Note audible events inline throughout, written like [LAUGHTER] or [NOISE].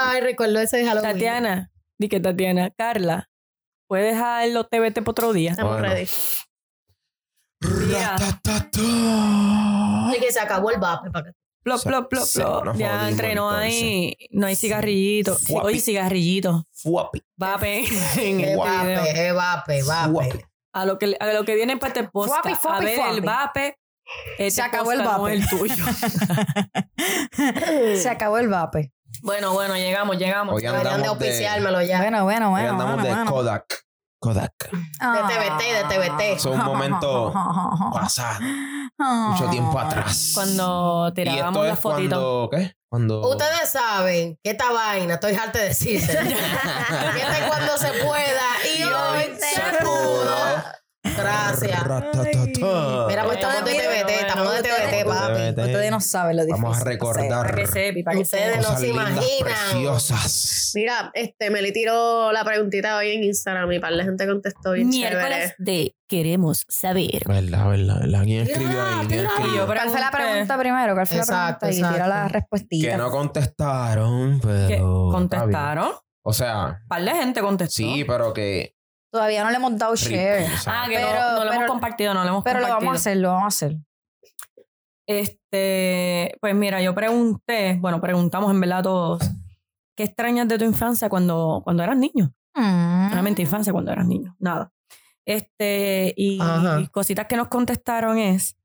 Ay, recuerdo ese Halloween. Tatiana, di que Tatiana, Carla, ¿puedes dejar los TBT por otro día? Estamos Bueno. ready. Mira. Que se acabó el vape. para que- Plop, plop, plop, plop. Ya entre, no hay, no hay cigarrillitos. Sí, Fuapi. Oye, cigarrillitos. Fuapi. Vape [LAUGHS] en el vape, vape, vape. A lo que, a lo que viene para este fuapi, a ver el fuapi. vape. Este Se acabó el no vape. es el tuyo. [LAUGHS] [LAUGHS] Se acabó el vape. Bueno, bueno, llegamos, llegamos. Hoy Deberían de andamos de, auspiciármelo ya. Bueno, bueno, hoy bueno. andamos bueno, de bueno. Kodak. Kodak. De TBT, de TBT. Es un momento pasado. Mucho tiempo atrás. Cuando Y tirábamos esto las es fotitos. cuando, ¿qué? Cuando... Ustedes saben que esta vaina, estoy harta de decirse. [LAUGHS] que este es cuando se pueda y hoy se pudo. Gracias. Mira, pues estamos de TBT, estamos de TBT, papi. Ustedes no saben lo difícil. Vamos a recordar Para que sepa, para que Ustedes no se imaginan. preciosas. Mira, este, Meli tiró la preguntita hoy en Instagram y par de gente contestó bien Miércoles chévere. de queremos saber. Verdad, verdad, verdad. ¿Quién escribió ahí? ¿Quién escribió? ¿Cuál fue la pregunta primero? ¿Cuál fue Exacto, la pregunta? Y tira la respuestita. Que no contestaron, pero... ¿Qué? ¿Contestaron? O sea, Un par de gente contestó. sí, pero que... Todavía no le hemos dado share. o sea, Ah, que Pero- no, no lo pero- hemos compartido, no lo hemos Pero lo compartido. vamos a hacer, lo vamos a hacer. Este, pues mira, yo pregunté, bueno, preguntamos en verdad todos, ¿qué extrañas de tu infancia cuando, cuando eras niño? Mm. Realmente infancia cuando eras niño, nada. Este, y Ajá. cositas que nos contestaron es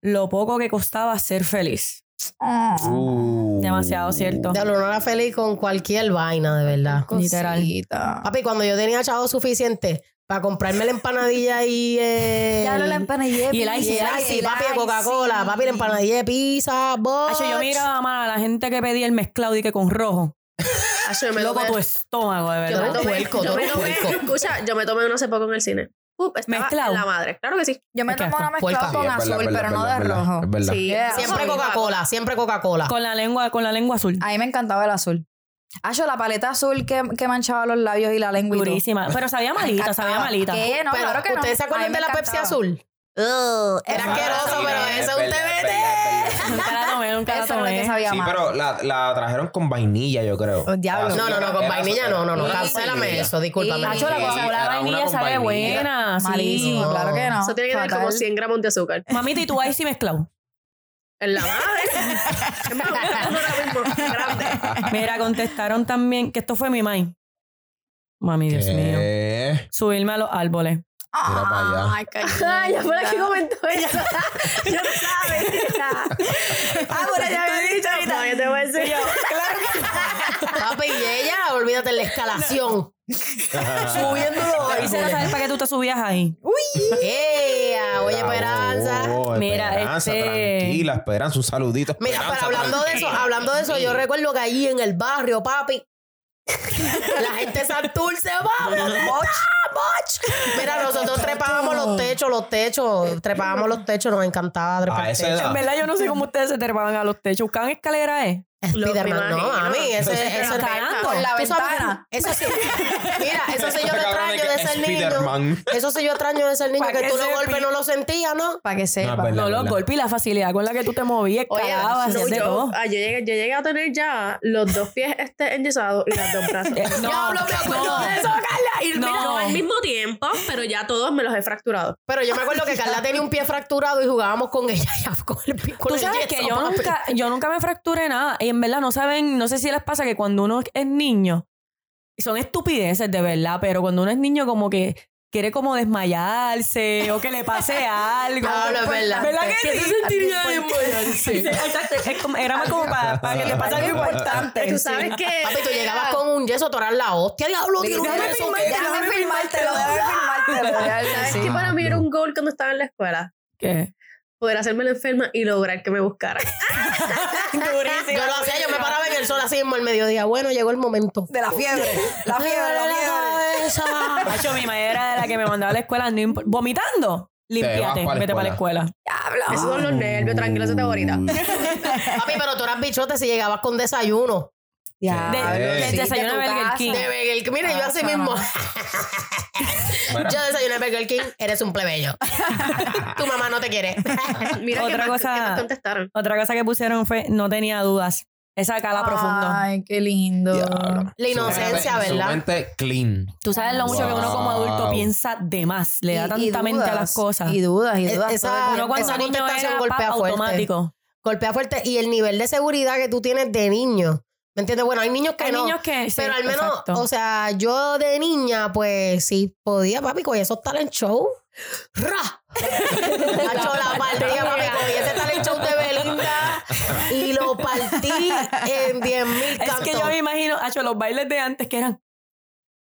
lo poco que costaba ser feliz. Ah. uh, Demasiado cierto. No era feliz con cualquier vaina, de verdad. Literal. Cosita. Papi, cuando yo tenía chavo suficiente para comprarme la empanadilla y... Eh, Ya la empanadilla. Y el y icy, el papi, de Coca-Cola. Papi, la empanadilla de pizza. Hacho, yo miraba más a la gente que pedía el mezclado y que con rojo. Acho, yo me Loco tomé- tu estómago, de yo me verdad. Tomé- yo me tomé-. [LAUGHS] Escucha, yo me tomé uno hace poco en el cine. Uh, estaba Mezclado. en la madre. Claro que sí. Yo me tomo una sí, con verdad, azul, verdad, pero no de verdad, rojo. Es verdad. Sí. Yeah. Siempre Coca-Cola, siempre Coca-Cola. Con la lengua, con la lengua azul. A mí me encantaba el azul. Ah, yo la paleta azul que, que manchaba los labios y la lengua. Durísima. Pero sabía malita, sabía malita. ¿Qué? No, Pero, claro que no. ¿Ustedes se acuerdan de la Pepsi encantaba. Era asqueroso, pero es ese es un verdad, es TBT. verdad, es verdad. Nunca la tomé, nunca la Eso que tomé. sabía Sí, mal. pero la, la trajeron con vainilla, yo creo. Oh, diablo. No, no, no, con vainilla no, no, no. Cancélame eso, discúlpame. Sí. Hacho, la una vainilla sabe buena. Malísimo, claro que no. Eso tiene que tener como Fatal. 100 gramos de azúcar. Mamita, ¿y tú ahí sí mezclado? En la madre. Mira, contestaron también que esto fue mi mai. Mami, Dios mío. Subirme a los árboles. Mira para allá. Ay, Ay, [LAUGHS] ya por aquí comentó [LAUGHS] eso. [LAUGHS] Ya sabes. Ah, por allá había dicho. No, yo te voy a decir. Papi, y ella, olvídate de la escalación. Subiendo los Quisiera saber para qué tú te subías ahí. ¡Ea! Oye, Bravo. Esperanza. Mira, Esperanza, este- tranquila, Esperanza, un saludito. Mira, Esperanza, pero hablando de eso, hablando de eso, yo recuerdo que allí en el barrio, papi, la gente Santurce, vamos, boch, boch. [LAUGHS] Mira, nosotros trepábamos los techos, los techos, trepábamos los techos, nos encantaba trepar A esa techos. edad. En verdad, yo no sé cómo ustedes se trepaban a los techos. ¿Buscaban escalera, eh? Spiderman, Lo- me no, a mí, ese, ese Escalando. Por la ventana. Eso sí. Mira, eso sí yo lo extraño es de ser niño. Spiderman. Eso sí yo extraño de ser niño, que tú los golpes no lo sentías, ¿no? Para que sepa. No, los golpes y la facilidad con la que tú te movías, escalabas, no, hacías de yo, todo. ah, yo, llegué, yo llegué a tener ya los dos pies este enyesados y las dos [LAUGHS] brazos. Eh, no, no. de eso, Carla. Y No. No al mismo pero ya todos me los he fracturado. Pero yo me acuerdo que [LAUGHS] Carla tenía un pie fracturado y jugábamos con ella [LAUGHS] ya con el pie con Tú el sabes yeso, que yo papi. nunca, yo nunca me fracturé nada. Y en verdad no saben, no sé si les pasa que cuando uno es niño, son estupideces de verdad, pero cuando uno es niño como que quiere como desmayarse o que le pase [LAUGHS] algo. No, es verdad. ¿Verdad que ¿Qué sí? te sentirías Sí, desmayarse? [LAUGHS] Exacto. Es como- era más como para, para que te pase algo importante. Tú sabes que. Papi, tú llegabas con un yeso a torar la hostia, diablo, tiene un Déjame yeso. déjame filmártelo, déjame filmártelo. [LAUGHS] ¿Sabes que para mí era un goal cuando estaba en la escuela? ¿Qué? Poder hacerme la enferma y lograr que me buscaran. [LAUGHS] Durísimo. Yo lo hacía, yo me paraba en el sol así mismo al mediodía. Bueno, llegó el momento. De la fiebre. La fiebre, la fiebre. [LAUGHS] Macho, mi madre era de la que me mandaba a la escuela no vomitando. Límpiate, pa' la vete para la escuela. Diablo. Esos son los nervios, tranquilo, eso te ahorita. Papi, pero tú eras bichote si llegabas con desayuno. Diablo. De- de- Sí, desayuno de Burger. King. De Burger King. Mira, yo así Ajá. mismo. [LAUGHS] Yo desayuné Burger King, eres un plebeyo. [LAUGHS] tu mamá no te quiere. [LAUGHS] Mira Otra cosa- más contestaron. Otra cosa que pusieron fue no tenía dudas. Esa cala profundo. Ay, qué lindo. Diablo. La inocencia, Su mente- ¿verdad? Su mente clean. Tú sabes lo mucho que uno como adulto piensa de más. Le da Y- tanta mente a las cosas. Y dudas, y E- dudas. esa- Uno cuando esa niño contestación era golpea pa- fuerte. automático. Golpea fuerte y el nivel de seguridad que tú tienes de niño. ¿Me entiendes? Bueno, hay niños que Hay no. niños que sí, pero al menos, exacto. o sea, yo de niña, pues sí podía, papi, con esos talent show. ¡Ra! [LAUGHS] Hacho, la partía, papi, cogí ese talent show de Belinda y lo partí en 10 mil Es cantos. que yo me imagino, hecho los bailes de antes que eran.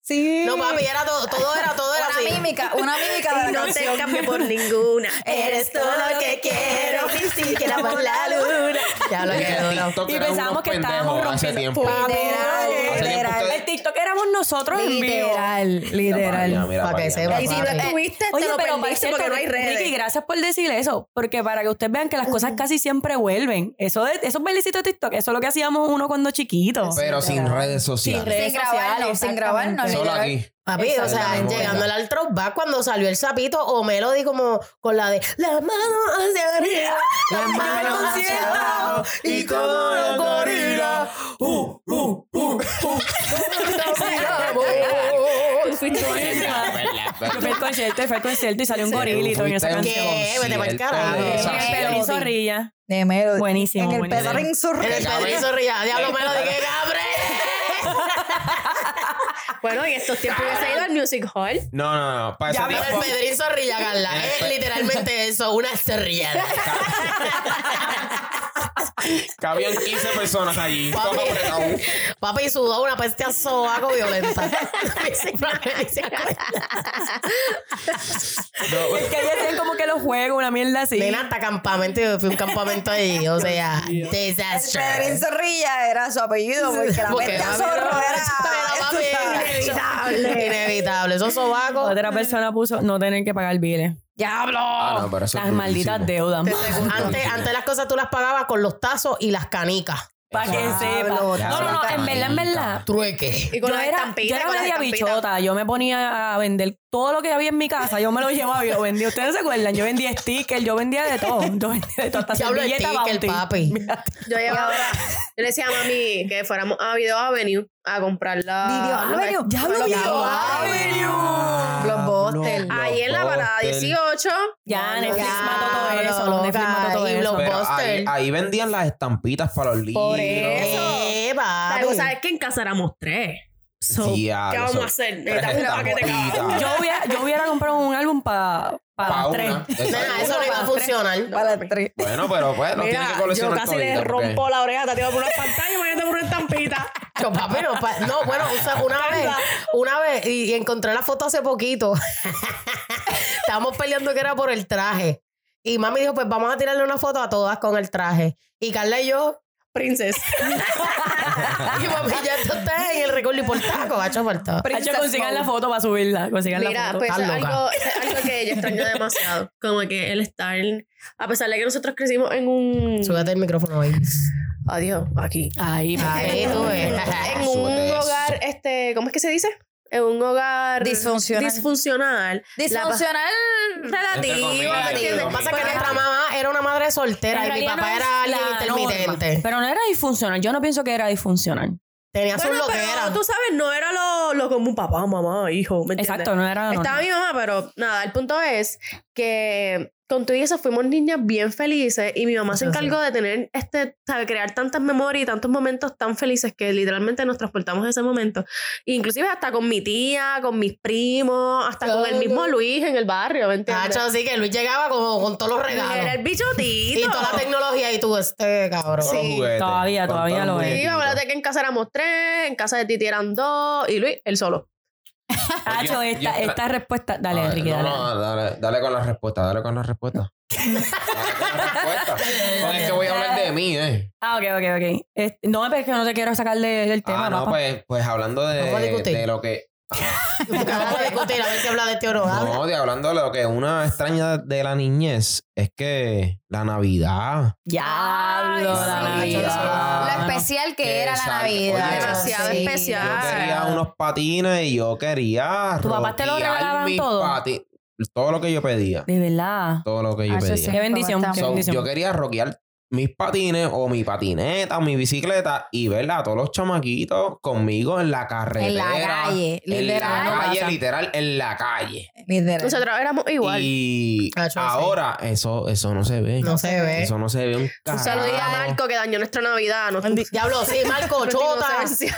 Sí. No, papi, era todo, todo era, todo era Una así. mímica, una mímica de la [LAUGHS] No te canción. cambio por ninguna. Eres todo lo que quiero, [LAUGHS] ni siquiera por la luna. Ya lo Y que duro. Y pensábamos que estábamos rompiendo. Literal, literal. El TikTok éramos nosotros en vivo. Literal, literal. mira Pa' que sepa, Y si no papi. estuviste, Oye, te lo pero para perdiste porque no hay redes. Ricky, gracias por decir eso, porque para que ustedes vean que las cosas casi siempre vuelven. Eso de, esos bailecitos de TikTok, eso es lo que hacíamos uno cuando chiquito. Pero sin redes sociales. redes Sin grabarnos, sociales, sin grabarnos. Solo literal. aquí. Papi, o sea, llegando al throwback cuando salió el sapito o Melody como con la de la mano hacia arriba, la mano hacia abajo y como los gorilas. Uh, uh, uh, uh. Yo [LAUGHS] fui al concierto, fui al concierto y salió un gorilito en esa canción. ¿Qué? Vete carajo. En esa el. Pedrín Zorrilla. De Melody. Buenísimo, En el buenísimo. Pedrín En Zorrilla. el Pedrín Zorrilla, diablo Melody, qué cabre. Bueno, en estos tiempos hubiese ido al Music Hall. No, no, no. Para ese Ya tiempo. el Pedrín Zorrilla, Carla. Es literalmente eso, una zorrillada. [LAUGHS] [LAUGHS] Cabían 15 personas allí. [LAUGHS] Papi. Papi sudó una peste a sobaco violenta. No, [LAUGHS] Es que ahí hacían como que los juegos, una mierda así. Nena, hasta campamento, yo fui a un campamento ahí, o sea, Pedrín desastre. Zorrilla era su apellido porque la Porque peste a zorro era... Inevitable. Inevitable. Esos sobacos. Otra persona puso no tener que pagar biles. ¡Diablo! Ah, no, pero eso es Las malditas durísimo. deudas. Antes, antes las cosas tú las pagabas con los tazos y las canicas. Para que sepa. No, no, no, en verdad, en verdad. Trueque. Y con yo las era, yo era media bichota. Yo me ponía a vender todo lo que había en mi casa. Yo me lo llevaba y lo vendía. ¿Ustedes se acuerdan? Yo vendía stickers, yo vendía de todo. Yo vendía de todo. Hasta [LAUGHS] de servilleta sticker, papi. [LAUGHS] Yo llevaba, yo le decía a mami que fuéramos a Video Avenue a comprar la. Video Avenue. Diablo, Los Video Avenue. Blockbuster. Ahí en la parada 18. Ya, Netflix Ya, mató todo lo eso. Netflix mató todo y eso. Ahí, ahí vendían las estampitas para los libros. Por eso. Eh, es que en casa éramos tres. So, ¿Qué vamos so- a hacer? Necesitamos un paquete. Yo hubiera, yo hubiera comprado un álbum para Pa' las una. tres. Eso no iba a Para funcionar. Para las tres. Bueno, pero pues, no tiene que Mira, yo coleccionar casi le porque- rompo la oreja a Tatiana por una pantalla y me por una estampita. Yo, papi, no, pa- no, bueno, o sea, una vez, una vez, y, y encontré la foto hace poquito. [LAUGHS] Estábamos peleando que era por el traje. Y mami dijo, pues vamos a tirarle una foto a todas con el traje. Y Carla y yo, Princess. [LAUGHS] y mami, ya esto recuerdo y [LAUGHS] por taco, hacho faltado. Hacho, consigan la foto para subirla. Consigan la Mira, foto. pues es Estás loca. algo, es algo que yo extraño demasiado. [LAUGHS] Como que el estar, a pesar de que nosotros crecimos en un... Súbete el micrófono ahí. Adiós, aquí. Ahí, Ahí tú ves. En un Súbete eso. hogar, este, ¿cómo es que se dice? En un hogar Disfuncional. disfuncional. Disfuncional. relativo, Entre comillas, ¿me entiendes? Lo que pasa es que nuestra mamá era una madre soltera y mi realidad papá no era es alguien la intermitente. norma, Pero no era disfuncional. Yo no pienso que era disfuncional. Tenía su Bueno, pero loquera. tú sabes, no era lo, lo común papá, mamá, hijo, ¿me entiendes? Exacto, no era Estaba mi mamá, pero nada, el punto es que con tu y eso fuimos niñas bien felices y mi mamá se sí. encargó de tener este, sabe, crear tantas memorias y tantos momentos tan felices que literalmente nos transportamos a ese momento. Inclusive hasta con mi tía, con mis primos, hasta con el mismo Luis en el barrio, ¿me entiendes? Así que Luis llegaba como con todos los regalos. Era el Y bichotito. toda la tecnología y tú, este cabrón. Sí. juguetes, Todavía, todavía lo es. Sí, acuérdate que en casa éramos tres, en casa de Titi eran dos y Luis, él solo. [LAUGHS] Hacho, esta, yo- esta respuesta. Dale, Ah, Enrique, no, dale. no, dale, dale con la respuesta, dale con la respuesta. [LAUGHS] dale con la respuesta. No es que voy a hablar de mí, ¿eh? Ah, ok, ok, ok. Este, no, pero es que no te quiero sacar de- del tema, ah, no, papá. pues, pues hablando de, de lo que. Acabamos de discutir a ver si habla de este o no. Habla. No, de hablando de lo que una extraña de la niñez es que la Navidad. Diablo, Ay, la sí. Navidad. Lo especial que era la. Navidad. Oye, Demasiado Sí. especial. Yo quería unos patines y yo quería. ¿Tu papá te lo regalaban todo? pati- Todo lo que yo pedía. De verdad. Todo lo que yo Ah, pedía. sí. Qué bendición, Papá qué So, bendición. yo quería rockear mis patines o mi patineta o mi bicicleta y ver a todos los chamaquitos conmigo en la carretera. En la calle, En la calle, literal, en la calle. Literal. Nosotros éramos igual. Y sí. ahora eso, eso no se ve. No se ve. Eso no se ve un Un carajo. saludo a Marco que dañó nuestra Navidad. Nos Diablo, sí, [LAUGHS] Marco, chota.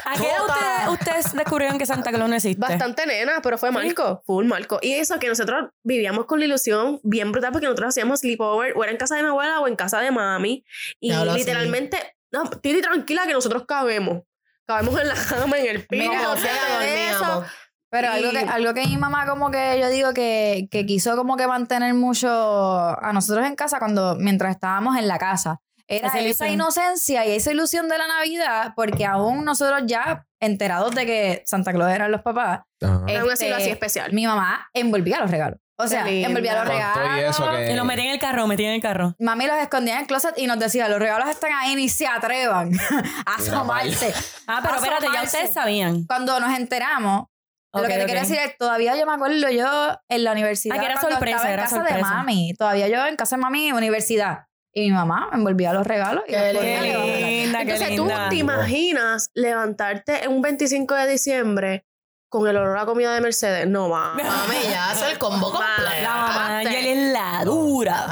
¿A qué edad ustedes, ustedes descubrieron que Santa Claus no existe? Bastante nena, pero fue Marco, full Marco. Y eso que nosotros vivíamos con la ilusión bien brutal porque nosotros hacíamos sleepover o era en casa de mi abuela o en casa de mami. Y literalmente, no, Titi, tranquila que nosotros cabemos. Cabemos en la cama, en el piso. Mira, Como o sea. Pero Y- algo que, algo que mi mamá como que yo digo que, que quiso como que mantener mucho a nosotros en casa cuando mientras estábamos en la casa. Era Esa esa, inocencia y esa ilusión de la Navidad, porque aún nosotros ya enterados de que Santa Claus eran los papás, así lo Este, hacía especial. mi mamá envolvía los regalos. O sea, Qué envolvía los regalos. y eso que... Y lo metí en el carro, metí en el carro. Mami los escondía en el closet y nos decía, los regalos están ahí, ni se atrevan [LAUGHS] a asomarse. Ah, pero espérate, ya Asomarse. ustedes sabían. Cuando nos enteramos, Ok, lo que te ok. quiero decir es, todavía yo me acuerdo yo en la universidad. Ah, que era sorpresa, estaba en era casa sorpresa. de mami. Todavía yo en casa de mami, universidad. Y mi mamá me envolvía los regalos. Y Qué los Qué linda, qué Entonces tú linda. te imaginas levantarte en un 25 de diciembre con el olor a comida de Mercedes. No va. [LAUGHS] Mami, ya hace el combo [LAUGHS] completo. La mamá. Angel es la dura.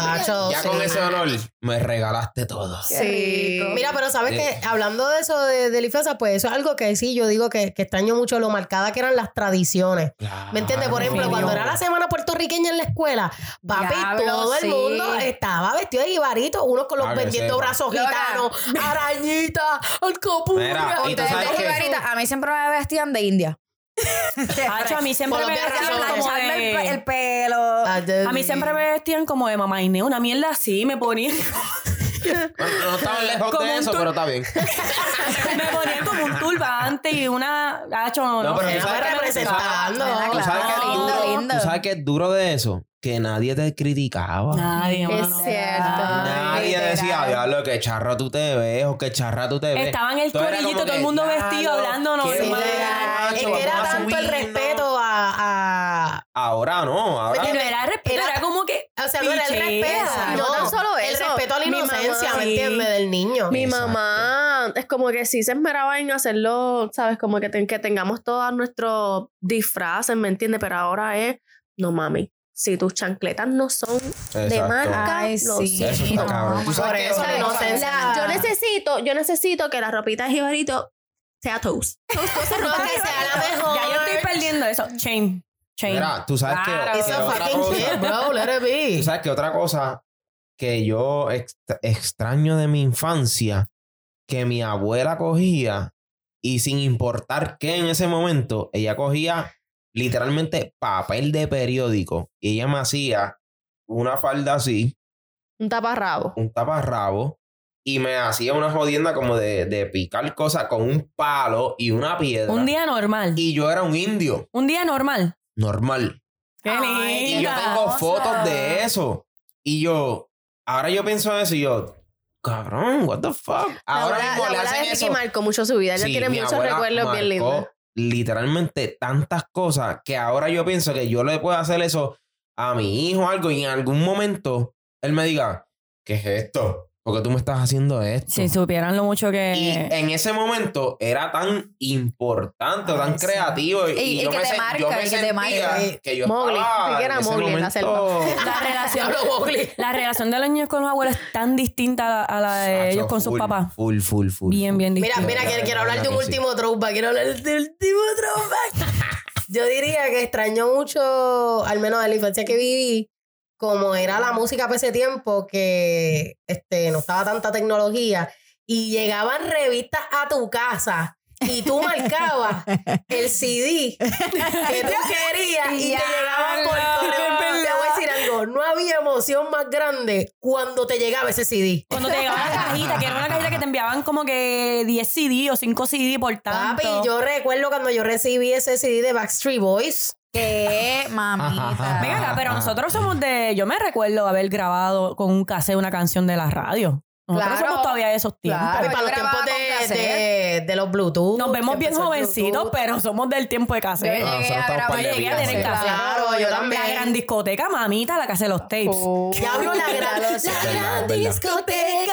Ya sí. con ese olor me regalaste todo. Qué Sí. rico. Mira, pero sabes Sí. que hablando de eso de, de Lifiasa, pues eso es algo que sí, yo digo que, que extraño mucho lo marcada que eran las tradiciones. ¿Me entiendes? Por ejemplo, cuando era la semana puertorriqueña en la escuela, papi, Diablo, todo el mundo estaba vestido de ibarito, unos con los Ah, que vendiendo brazos gitanos, [LAUGHS] arañita, alcapurria. Mira, y tú Ustedes sabes de que- Jibarita, a mí siempre me vestían de india. [LAUGHS] Hacho, a mí siempre me vestían como Plancharme el, de... el pelo. De- A mí siempre me vestían como de mamá Inés, una mierda así, me ponían, No, no estaba lejos Como de eso, pero está bien. [LAUGHS] me ponían como un turbante y una... Hacho, no, No, pero sé. tú sabes que- representando. ¿Tú sabes qué es Lindo, duro? lindo. ¿Tú sabes qué es duro de eso? Que nadie te criticaba. Nadie, Es mano. cierto. Nadie literal. decía, diablo, que charro tú te ves o que charra tú te ves. Estaba en el corillito, todo el que, mundo vestido, "Diablo, hablando normal". Es que era tanto el subirnos". respeto a, a- Ahora no, ahora. Pero era respeto, Era- que... O sea, no era el respeto. No tan solo El eso. respeto a la Mi inocencia, mamá- ¿me Sí. entiendes? Del niño. Mi Exacto. mamá es como que sí se esmeraba en hacerlo, ¿sabes? Como que, ten- que tengamos todos nuestros disfraces, ¿me entiendes? Pero ahora es, no mami, si tus chancletas no son de marca, Ay, lo sí. Eso está No, cabrón. ¿Tú sabes por eso Otra la cosa- inocencia. La- yo necesito, yo necesito que la ropita de Jibarito sea toast. Toast, [LAUGHS] No, que sea la [LAUGHS] mejor. Ya yo estoy perdiendo eso. Chain. Mira, tú sabes que, Claro. que It's a otra fucking cosa- shit, bro. Let it be. [LAUGHS] Tú sabes que otra cosa que yo extra- extraño de mi infancia, que mi abuela cogía y sin importar qué en ese momento, ella cogía literalmente papel de periódico y ella me hacía una falda así, Un taparrabo. un taparrabo y me hacía una jodienda como de, de picar cosas con un palo y una piedra. Un día normal. Y yo era un indio, Un día normal. Normal. Qué Ay, Y yo tengo fotos de eso. Y yo, ahora yo pienso en eso y yo, cabrón, what the fuck. La Ahora abuela, mismo la le hacen eso. marcó mucho su vida. Ella Sí, tiene muchos recuerdos bien lindos. Literalmente tantas cosas que ahora yo pienso que yo le puedo hacer eso a mi hijo o algo y en algún momento él me diga, ¿qué es esto? ¿Por qué tú me estás haciendo esto? Si supieran lo mucho Y que... en ese momento era tan importante, tan sí. creativo. Y, Y- y yo que me, te marca, yo me y que te marca. que yo Mowgli, estaba sí que era en ese Mowgli en la La relación, la de los niños con los abuelos es tan distinta a la de Sacho, ellos con sus papás. Full, full, full. Bien, bien Mira, distinta. mira, quiero, quiero hablar de un que sí. último throwback. Quiero hablar del último throwback. [LAUGHS] Yo diría que extraño mucho, al menos de la infancia que viví, como era la música para ese tiempo, que este, no estaba tanta tecnología, y llegaban revistas a tu casa. Y tú marcabas el CD que tú querías y te Ya, llegaban por correo. Te voy a decir algo, no había emoción más grande cuando te llegaba ese CD. Cuando te llegaba la cajita, que era una cajita que te enviaban como que 10 CD o 5 CD por tanto. Papi, yo recuerdo cuando yo recibí ese CD de Backstreet Boys. Qué [LAUGHS] mamita. Venga acá, pero nosotros somos de... Yo me recuerdo haber grabado con un cassette una canción de la radio. Nosotros Claro, somos todavía de esos tiempos. claro. Papi, para los tiempos con de, cassette. de, de los Bluetooth. Nos vemos que bien empezó el jovencitos, Bluetooth. pero somos del tiempo de cassette. Yo Ah, llegué nosotros a estamos grabar- par de llegué a tener cassette. Claro, yo también. La gran discoteca, mamita, la que hace los tapes. Oh. Diablo, la gran, Ya la gran discoteca.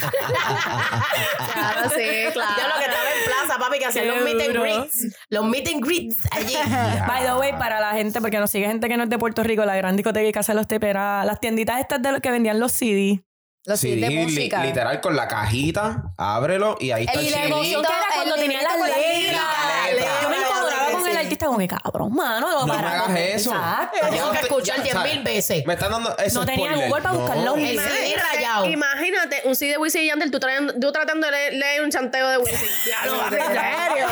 Claro, sí, claro. Yo lo que estaba en plaza, papi, que hacían los meet and greets. Los meet and greets allí. [LAUGHS] By the way, para la gente, porque nos sigue gente que no es de Puerto Rico, la gran discoteca y Casa de los Tepe era las tienditas estas de los que vendían los CD. Los Sí, CDs de li- música. literal con la cajita, ábrelo y ahí está el, Y la CD. emoción que era cuando el tenía la librito, artista como que cabrón, mano. No me hagas eso. Exacto. Tengo que escuchar Ya, 10 ¿sabes? mil veces. Me están dando ese No tenía. Google para buscar los El. CD rayado. Imagínate un CD de Wisin y Yandel, tú, trayendo- tú tratando de leer, leer un chanteo de Wisin. [LAUGHS] Ya lo ¿En serio?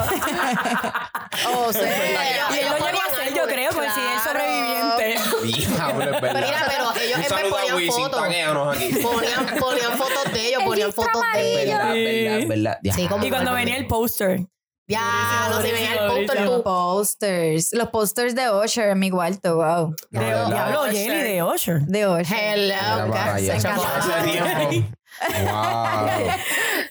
[LAUGHS] O sea, Y él lo llegó a hacer, yo creo, con el CD del sobreviviente. Diablo, es verdad. Mira, pero ellos Un en vez saludo a ponían Wisin, fotos. taguéanos aquí. Ponían, ponían fotos de ellos, El ponían disco fotos de ellos. Verdad, Sí. verdad, verdad. Sí, como- Y cuando venía el póster. Ya, no se veía el póster Los posters. Los posters de Usher en mi cuarto, wow. No, De-. Diablo, Usher. Jelly de Usher. De Usher. Hello, para allá. Wow.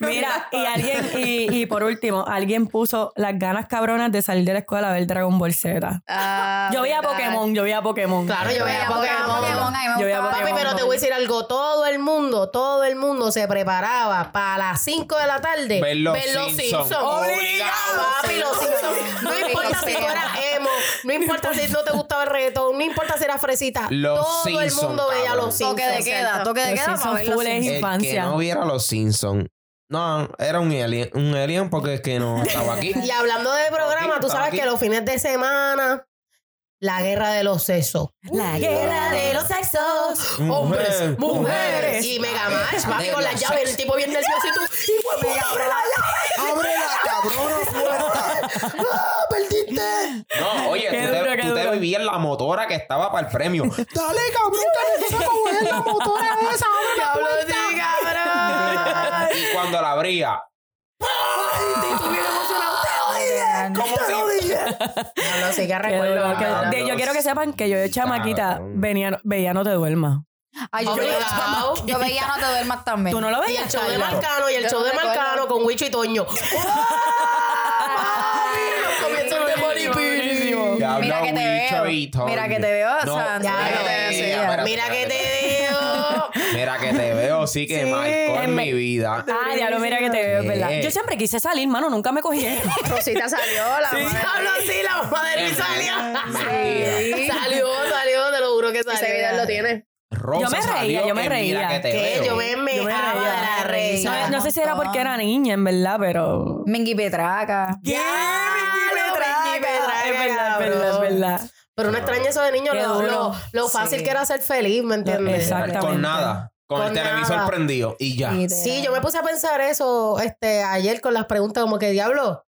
[LAUGHS] Mira, y alguien, y, y por último, alguien puso las ganas cabronas de salir de la escuela a ver Dragon Ball Z. Ah, Yo veía. Pokémon, yo veía Pokémon. Claro, yo veía Pokémon, Pokémon. Yo veía gustaba Papi, pero te voy a decir algo. Todo el mundo, todo el mundo se preparaba para las 5 de la tarde Ver los Simpsons. Obligado. Papi, los Simpsons. No importa si tú eras emo, no importa si no te gustaba el reggaetón, no importa si eras fresita. Los todo el mundo veía cabrón. los Simpsons. Toque de queda, toque de Los queda Simpsons full es Simpsons. Que no viera los Simpsons. No, era un alien, un alien porque es que no [LAUGHS] estaba aquí. Y hablando de programa, tú sabes aquí. que los fines de semana, la guerra de los sexos. La guerra de los sexos. Mujer, mujeres. Y Mega Match, papi, De con las llaves, el tipo bien nervioso y tú, ¡hijo de abre la llave! ¡Abre la cabrona puerta! ¡Ah, perdiste! No, oye, Qué tú, te, duro, qué tú te vivías la motora que estaba para el premio. Dale, cabrón, que necesito mover la motora esa. ¡Diablo, sí, cabrón! Y cuando la abría, ¿cómo se Diablo, sí que Qué recuerdo. duro, qué duro. cabrón. De- yo quiero que sepan que yo de chamaquita Cabrón. venía, veía No Te Duermas. Ay, yo, veía No te duermas también. ¿Tú no lo Y veías? el show de? Marcano, y el Yo show no de. Marcano con Wicho y Toño. [LAUGHS] Mira que te Wicho veo. y Toño. Mira que te veo. Ya, mira que te veo. Mira que te veo. [LAUGHS] Mira que te veo, sí que Sí, marcó en mi vida. Ah, diablo, mira que te veo, es verdad. Yo siempre quise salir, mano, nunca me cogieron. [LAUGHS] Rosita salió, la madre. Sí, la mamá de Luis salía. Mentira. Salió, salió, te lo juro que salió. Ese video lo tiene. Rosa Yo me reía, yo me reía. que. Yo me Yo me mejaba de reía. la. No, no sé si era porque era niña, en verdad, pero... Mingui Petraca. ¿Qué? Vicky Petraca, Es verdad, es verdad, es verdad. Pero uno extraña eso de niño, lo, duro. lo, lo fácil Sí. que era ser feliz, ¿me entiendes? Exacto. Con nada. Con, Con el televisor nada. prendido y ya. Sí, yo me puse a pensar eso este, ayer con las preguntas, como que diablo.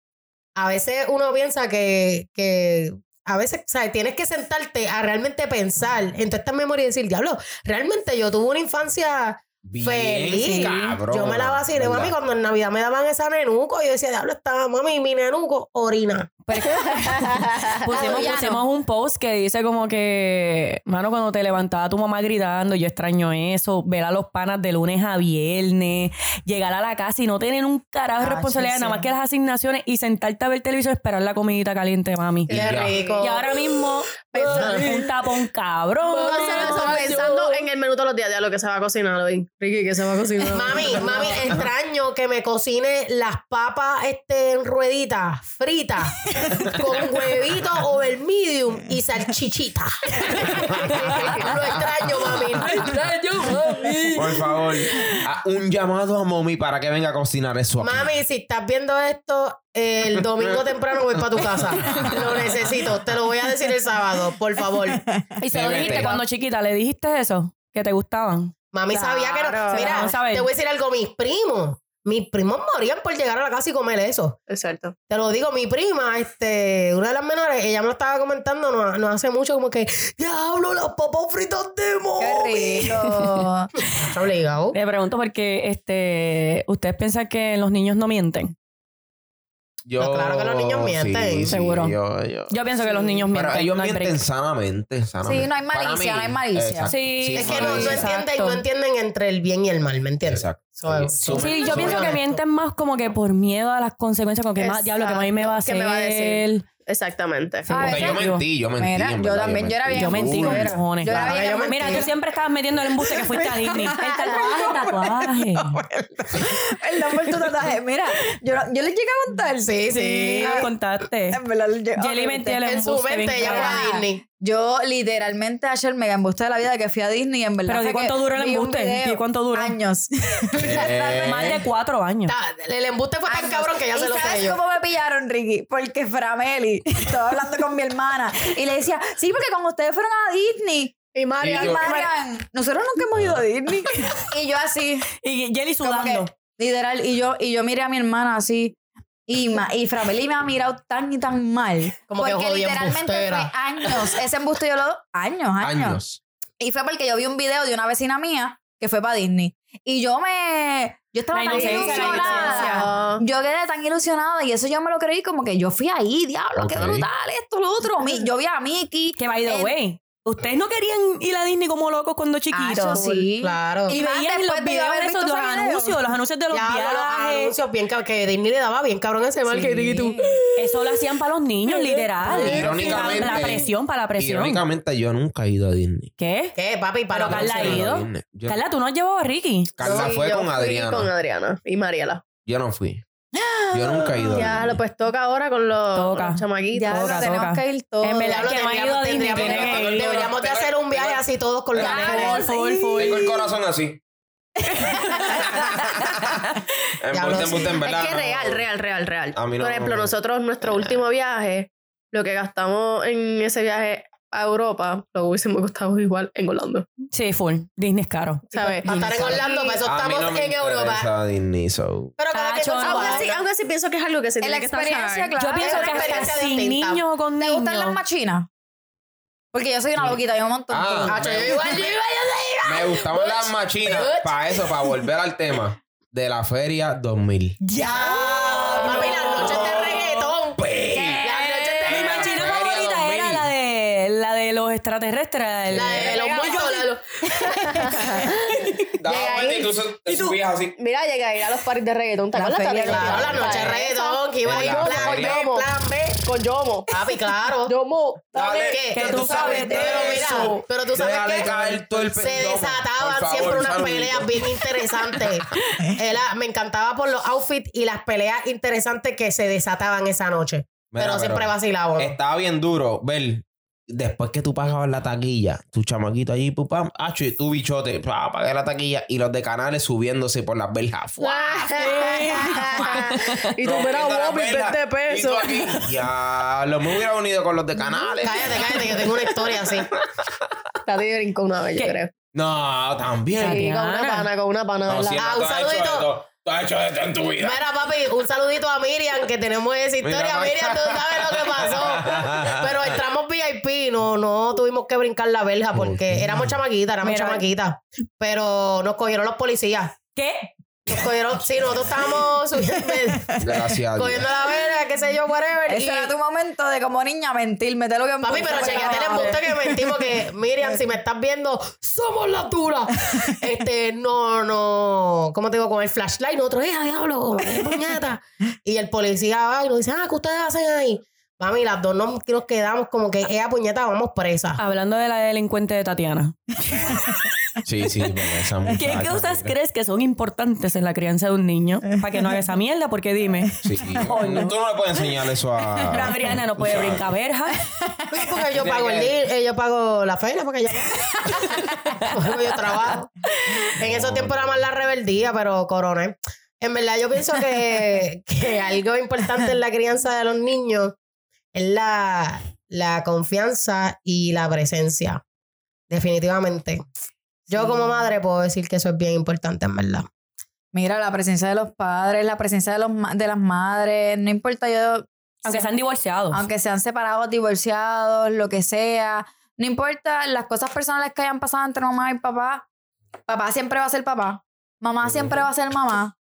A veces uno piensa que, que a veces, ¿sabes? Tienes que sentarte a realmente pensar en todas estas memorias y decir, diablo, realmente yo tuve una infancia Bien, feliz. cabrón. yo me la vacilé, ¿verdad? mami, cuando en Navidad me daban esa nenuco, yo decía, diablo, estaba mami, mi nenuco, orina. [LAUGHS] Pusimos, Adoyano. pusimos un post que dice como que, mano, cuando te levantaba tu mamá gritando, yo extraño eso, ver a los panas de lunes a viernes, llegar a la casa y no tener un carajo de Ah, responsabilidad, sí, nada más que las asignaciones y sentarte a ver televisión y esperar la comidita caliente, mami. Qué rico. Y ahora mismo, [GASPS] Pensando- un tapón cabrón. Pensando en el menú todos los días, ya lo que se va a cocinar hoy. Ricky, ¿qué se va a cocinar? [LAUGHS] Mami, [LAUGHS] mami, extraño que me cocine las papas este, en rueditas, fritas, [LAUGHS] con huevito over medium y salchichita. Lo extraño, mami. Lo extraño, mami. Por favor, un llamado a mommy para que venga a cocinar eso. aquí. Mami, si estás viendo esto, el domingo temprano voy para tu casa. Lo necesito. Te lo voy a decir el sábado, por favor. Y se lo dijiste cuando chiquita, ¿le dijiste eso? Que te gustaban. Mami sabía que no. Mira, te voy a decir algo. Mis primos, mis primos morían por llegar a la casa y comer eso. Es cierto. Te lo digo, mi prima, este, una de las menores, ella me lo estaba comentando no, no hace mucho, como que, diablo, los papas fritos de mo. Qué rico. [LAUGHS] Está obligado. Le pregunto porque este, ustedes piensan que los niños no mienten. Yo, Pues claro que los niños mienten. sí, sí, Seguro. yo- yo- Yo pienso que los niños Pero mienten. ellos no mienten break. sanamente, sanamente. Sí, no hay malicia, mí, no hay malicia. exacto. Sí, Es que no, entienden, no entienden entre el bien y el mal, ¿me entiendes? Exacto. So- Sí. so- Sí, yo so- pienso que mienten más como que por miedo a las consecuencias, como que más, diablo, que mami me va a ¿Qué hacer. me va a decir? Exactamente. A Porque veces- yo mentí, yo mentí. Mira, en yo verdad, también, yo era bien Yo mentí con cojones. Yo era Claro, bien yo mentí. Mira, tú siempre estabas metiendo el embuste que fuiste a Disney. El tatuaje, tatuaje. Perdón por tu tatuaje. Mira, yo, yo les llegué a contar. Sí, sí. Sí, contaste. En verdad, llegué- Jelly ok, mentía el En su embuste mente ella fue a Disney. Yo literalmente ayer me embuste de la vida de que fui a Disney y en verdad Pero di fue cuánto duró el embuste, di cuánto duró. Años. [LAUGHS] Más de cuatro años. Ta- El embuste fue tan Años. cabrón que ya ¿Y se lo sabes sé yo. cómo me pillaron, Ricky? Porque Frameli estaba hablando con mi hermana y le decía, sí, porque cuando ustedes fueron a Disney, Y María. Y Marian, nosotros nunca hemos ido a Disney. [LAUGHS] y yo así, Y Jelly sudando. que, literal, y yo, y yo miré a mi hermana así. Y, ma, y Frameli me ha mirado tan y tan mal. Como que porque literalmente embustera. fue años. Ese embuste yo lo... Años, años. años. Y fue porque yo vi un video de una vecina mía que fue para Disney. Y yo me... Yo estaba La tan inocencia, la ilusionada. Yo quedé tan ilusionada y eso yo me lo creí como que yo fui ahí, diablo, qué Ok. brutal, esto, lo otro. Mi- Yo vi a Mickey. Que by the en- way, ustedes no querían ir a Disney como locos cuando Ah, chiquitos. eso sí. Claro. Y veían los de videos haber esos, los anuncios, los anuncios de los Ya, los viajes. anuncios bien que Disney le daba bien cabrón ese marketing y tú. Eso lo hacían para los niños, literal. Irónicamente- La presión, para la presión. Irónicamente, yo nunca he ido a Disney. ¿Qué? ¿Qué, papi? Para Pero Carla ha ido. Carla, tú no has llevado a Ricky. Carla sí, fue yo con fui Adriana. Con Adriana y Mariela. Yo no fui. Yo nunca he ido. Ya, lo pues toca ahora con los, Toca. con los chamaquitos. Ya Toca, tenemos toca. que ir todos. En verdad que no ha ido a Disney. Deberíamos de hacer un viaje así todos con los Tengo- nenes. Full, full, full. Tengo el corazón así. [LAUGHS] Sí. en verdad. es que no. real, real, real, real. No- Por ejemplo, nosotros, nuestro último viaje, lo que gastamos en ese viaje a Europa, lo hubiésemos gastado igual en Orlando. Sí, full. Disney es caro. ¿Sabes? Para estar en Orlando, para eso A mí estamos no me en Europa. interesa Disney, so. Pero cada que Tacho, con su no. Aún así, vaina. aún así pienso que es algo que se En la tiene que experiencia, claro. Yo pienso es que una hasta experiencia sin distinta. niños o con ¿Te niños. gustan las machinas? Porque yo soy una loquita, yo en Ah. todo. Hacho, yo igual, yo igual, yo Me gustaban las machinas para eso, para volver al tema de la feria 2000. Ya, extraterrestres. el- La de los muertos. la de los- Daba te subías así. Mira, llegué a ir a los paris de reggaetón. ¿Te acuerdas? Claro, la noche de reggaetón, que iba a ir plan. B, plan B. Con Yomo. Papi, claro. [LAUGHS] Yomo. Dale, ¿Qué? que tú sabes de pero mira, eso. pero tú sabes Déjale que caer todo el se desataban siempre unas saludito. peleas bien interesantes. [LAUGHS] Me encantaba por los outfits y las peleas interesantes que se desataban esa noche. Mira, pero siempre vacilábamos. Estaba bien duro ver. Después que tú pagabas la taquilla, tu chamaquito allí, pupam, acho, y tu bichote, pa, pagué la taquilla, y los de canales subiéndose por las verjas. [LAUGHS] ¡fua! [LAUGHS] y tú, las Bobby, verjas. 20 Y tú pesos. aquí, Ya, lo me hubiera unido con los de canales. Cállate, cállate, que tengo una historia así. [LAUGHS] Tati brincó una vez, yo creo. No, también. Sí, con una pana, con una pana. No, siempre Ah, un saludito. Tú has hecho todo en tu vida. Mira, papi, un saludito a Miriam, que tenemos esa historia. Mira, Miriam, tú sabes lo que pasó. VIP, no, no tuvimos que brincar la verja porque éramos chamaquitas, éramos Mira. chamaquitas. Pero nos cogieron los policías. ¿Qué? Nos cogieron, sí, nosotros estábamos subiendo, [LAUGHS] Gracias cogiendo la verga, qué sé yo, whatever. Ese y- era tu momento de como niña mentir, meter lo que Papi, pero chequeate el embuste que mentimos que Miriam, si me estás viendo, somos las duras. [LAUGHS] Este, no, no, ¿cómo te digo? Con el flashlight, nosotros, ¡eh, diablo! ¡Qué puñeta! Y el policía va y nos dice, ah, ¿qué ustedes hacen ahí? Mami, las dos nos, nos quedamos como que, ¡eh, puñeta, vamos presa! Hablando de la delincuente de Tatiana. [LAUGHS] Sí, sí, esa ¿Qué cosas crees que son importantes en la crianza de un niño? Para que no haga esa mierda, porque dime. Sí, [LAUGHS] no, tú no le puedes enseñar eso a. [LAUGHS] Pero Adriana no puede brincar verja. Porque yo pago el eh, yo pago la feria porque yo, porque yo trabajo. En esos tiempos era más la rebeldía, pero coroné. En verdad, yo pienso que, que algo importante en la crianza de los niños es la, la confianza y la presencia. Definitivamente. Yo como madre puedo decir que eso es bien importante, en verdad. Mira, la presencia de los padres, la presencia de, los, de las madres, no importa yo... Aunque sean divorciados. aunque sean separados, divorciados, lo que sea, no importa las cosas personales que hayan pasado entre mamá y papá, papá siempre va a ser papá, mamá siempre va a ser mamá.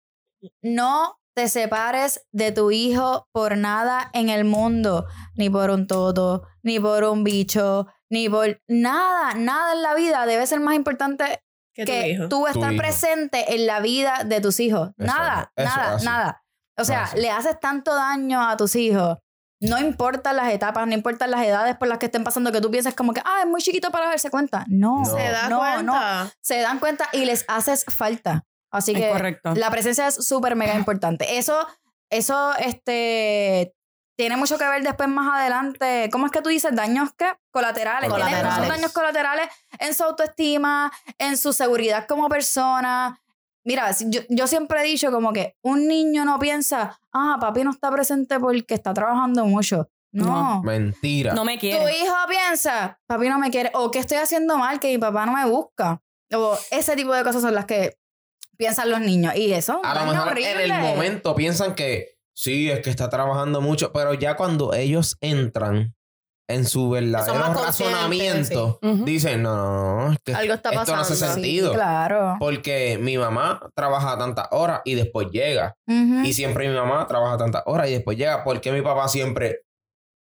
No te separes de tu hijo por nada en el mundo, ni por un toto, ni por un bicho, ni por nada, nada en la vida debe ser más importante Que tú estar presente en la vida de tus hijos. Eso nada, eso nada, así. nada. O sea, Así. le haces tanto daño a tus hijos No importan las etapas, no importan las edades por las que estén pasando, que tú piensas como que, ah, es muy chiquito para darse cuenta. No, No. Se da no, cuenta. no. Se dan cuenta y les haces falta. Así Es que correcto. la presencia es súper mega [CLEARS THROAT] importante. Eso, eso, este, tiene mucho que ver después más adelante. ¿Cómo es que tú dices daños qué? Colaterales. Tiene Colaterales. daños colaterales en su autoestima, en su seguridad como persona. Mira, yo, yo siempre he dicho como que un niño no piensa, ah, papi no está presente porque está trabajando mucho. No. Mentira. No me Tu quiere. hijo piensa, papi no me quiere, o que estoy haciendo mal, que mi papá no me busca. O ese tipo de cosas son las que piensan los niños. Y eso, A lo en el momento piensan que sí, es que está trabajando mucho, pero ya cuando ellos entran en su verdadero razonamiento, Ujú. dicen, no, no, no, es que Algo está esto no hace sentido. Claro. Porque mi mamá trabaja tantas horas y después llega. Y siempre mi mamá trabaja tantas horas y después llega. Porque mi papá siempre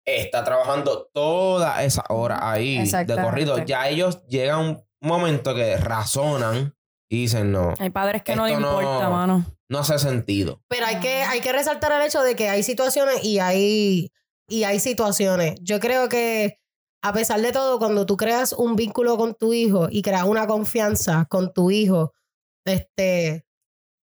está trabajando todas esas horas ahí de corrido. Ya ellos llegan un momento que razonan y dicen, no, Hay padres que no le Esto no- importa, mano. no hace sentido. Pero hay que, hay que resaltar el hecho de que hay situaciones y hay, y hay situaciones. Yo creo que a pesar de todo, cuando tú creas un vínculo con tu hijo y creas una confianza con tu hijo, este,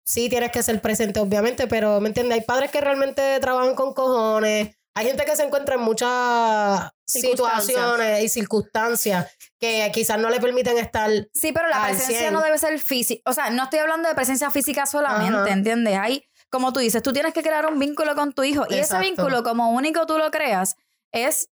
sí tienes que ser presente, obviamente, pero ¿me entiendes? Hay padres que realmente trabajan con cojones. Hay gente que se encuentra en muchas Circunstancias. situaciones y circunstancias que quizás no le permiten estar Sí, pero la Al presencia 100. no debe ser física. O sea, no estoy hablando de presencia física solamente, Ajá. ¿entiendes? Hay, como tú dices, tú tienes que crear un vínculo con tu hijo. Y ese vínculo, como único tú lo creas, es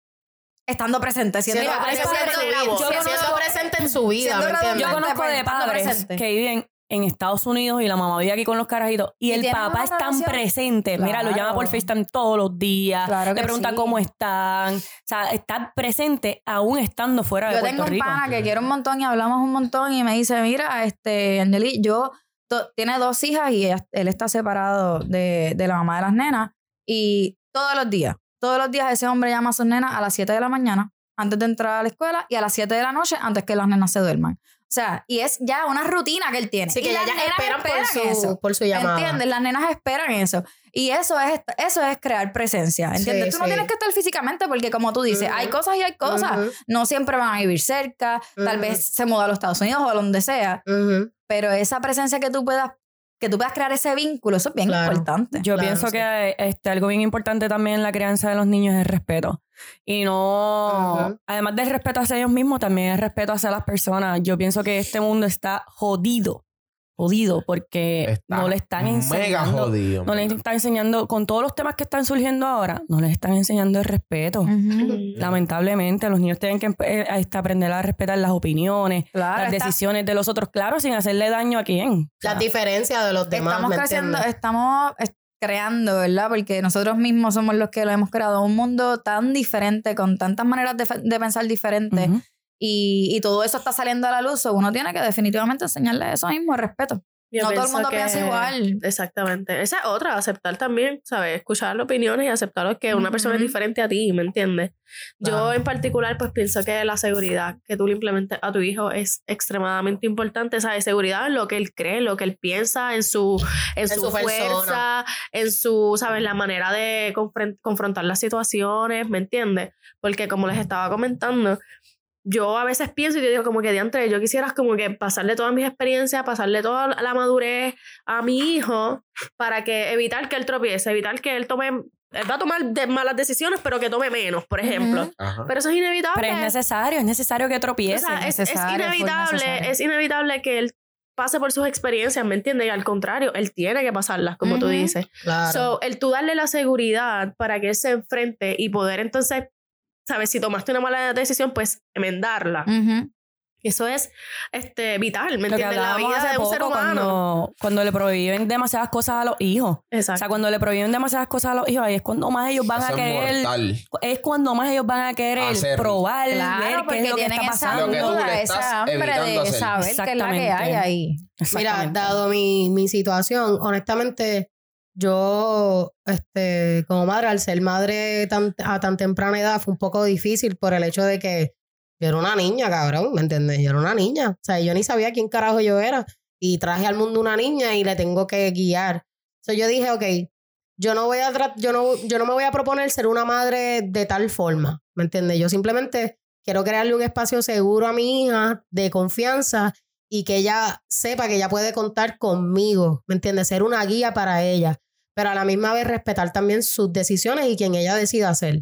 estando presente. Siendo, siendo, presente, en su vida, yo siendo conozco- presente en su vida, siendo ¿me entiendes? Yo Realmente, conozco de padres presente. que viven en Estados Unidos y la mamá vive aquí con los carajitos y, Y el papá es tan presente. Mira, lo llama por. FaceTime todos los días. Claro le pregunta sí. cómo están. O sea, está presente aún estando fuera de Yo Puerto tengo un Rico. pana que quiero un montón y hablamos un montón y me dice, mira, este, Angeli, yo, tiene dos hijas y ella- él está separado de, de la mamá de las nenas y todos los días, todos los días ese hombre llama a sus nenas a las 7 de la mañana antes de entrar a la escuela y a las 7 de la noche antes que las nenas se duerman. O sea, y es ya una rutina que él tiene. Así y que las ellas nenas esperan por esperan su, eso. por su llamada. ¿Entiendes? Las nenas esperan eso. Y eso es, eso es crear presencia. ¿Entiendes? Sí, tú no sí. tienes que estar físicamente porque, como tú dices, hay cosas y hay cosas. No siempre van a vivir cerca. Tal vez se muda a los Estados Unidos o a donde sea. Pero esa presencia que tú puedas, que tú puedas crear ese vínculo, eso es bien Claro. importante. Yo Claro, pienso sí. que este, algo bien importante también en la crianza de los niños es el respeto. Y no, además del respeto hacia ellos mismos, también el respeto hacia las personas. Yo pienso que este mundo está jodido, jodido, porque Está no le están Mega enseñando. jodido. No les ¿verdad? están enseñando, con todos los temas que están surgiendo ahora, no les están enseñando el respeto. Lamentablemente, los niños tienen que eh, este, aprender a respetar las opiniones, Claro, las está- decisiones de los otros, claro, sin hacerle daño a quién. O sea, Las diferencias de los demás. estamos ¿me creciendo, entiendes? estamos es- creando, ¿verdad? Porque nosotros mismos somos los que lo hemos creado. Un mundo tan diferente, con tantas maneras de, pensar diferentes. Y, y todo eso está saliendo a la luz. o Uno tiene que definitivamente enseñarle eso mismo, respeto. Yo No todo el mundo piensa igual. Exactamente. Esa es otra, aceptar también, ¿sabes? Escuchar las opiniones y aceptar que una persona es diferente a ti, ¿me entiendes? Yo en particular, pues pienso que la seguridad que tú le implementes a tu hijo es extremadamente importante, ¿sabes? Seguridad en lo que él cree, lo que él piensa, en su, en En su, su fuerza, en su, ¿sabes? La manera de confrontar las situaciones, ¿me entiendes? Porque como les estaba comentando, yo a veces pienso y yo digo como que diantre, yo quisiera como que pasarle todas mis experiencias, pasarle toda la madurez a mi hijo para que evitar que él tropiece, evitar que él tome, él va a tomar de- malas decisiones, pero que tome menos, por ejemplo. Ajá. Pero eso es inevitable. Pero es necesario, es necesario que O tropiece. sea, es, es necesario, full inevitable, es inevitable que él pase por sus experiencias, ¿me entiendes? Y al contrario, él tiene que pasarlas, como tú Ujú. dices. Claro. So, el tú darle la seguridad para que él se enfrente y poder entonces, ¿sabes? Si tomaste una mala decisión, pues enmendarla. Eso es este, vital, ¿me entiendes? La vida hace de un ser humano. cuando, cuando le prohíben demasiadas cosas a los hijos. O Exacto. sea, cuando le prohíben demasiadas cosas a los hijos, ahí es cuando más ellos van Eso a querer. mortal. Es cuando más ellos van a querer Hacer. probar, ver Claro, qué porque es lo que está pasando. Duda, esa hambre de saber qué es la que hay ahí. Mira, dado mi, mi situación, honestamente, yo, este, como madre, al ser madre tan- a tan temprana edad, fue un poco difícil por el hecho de que yo era una niña, cabrón, ¿me entiendes? Yo era una niña. O sea, yo ni sabía quién carajo yo era. Y traje al mundo una niña y le tengo que guiar. Entonces yo dije, ok, yo no voy a yo no, yo no me voy a proponer ser una madre de tal forma, ¿me entiendes? Yo simplemente quiero crearle un espacio seguro a mi hija, de confianza, y que ella sepa que ella puede contar conmigo, ¿me entiendes? Ser una guía para ella, pero a la misma vez respetar también sus decisiones y quien ella decida hacer,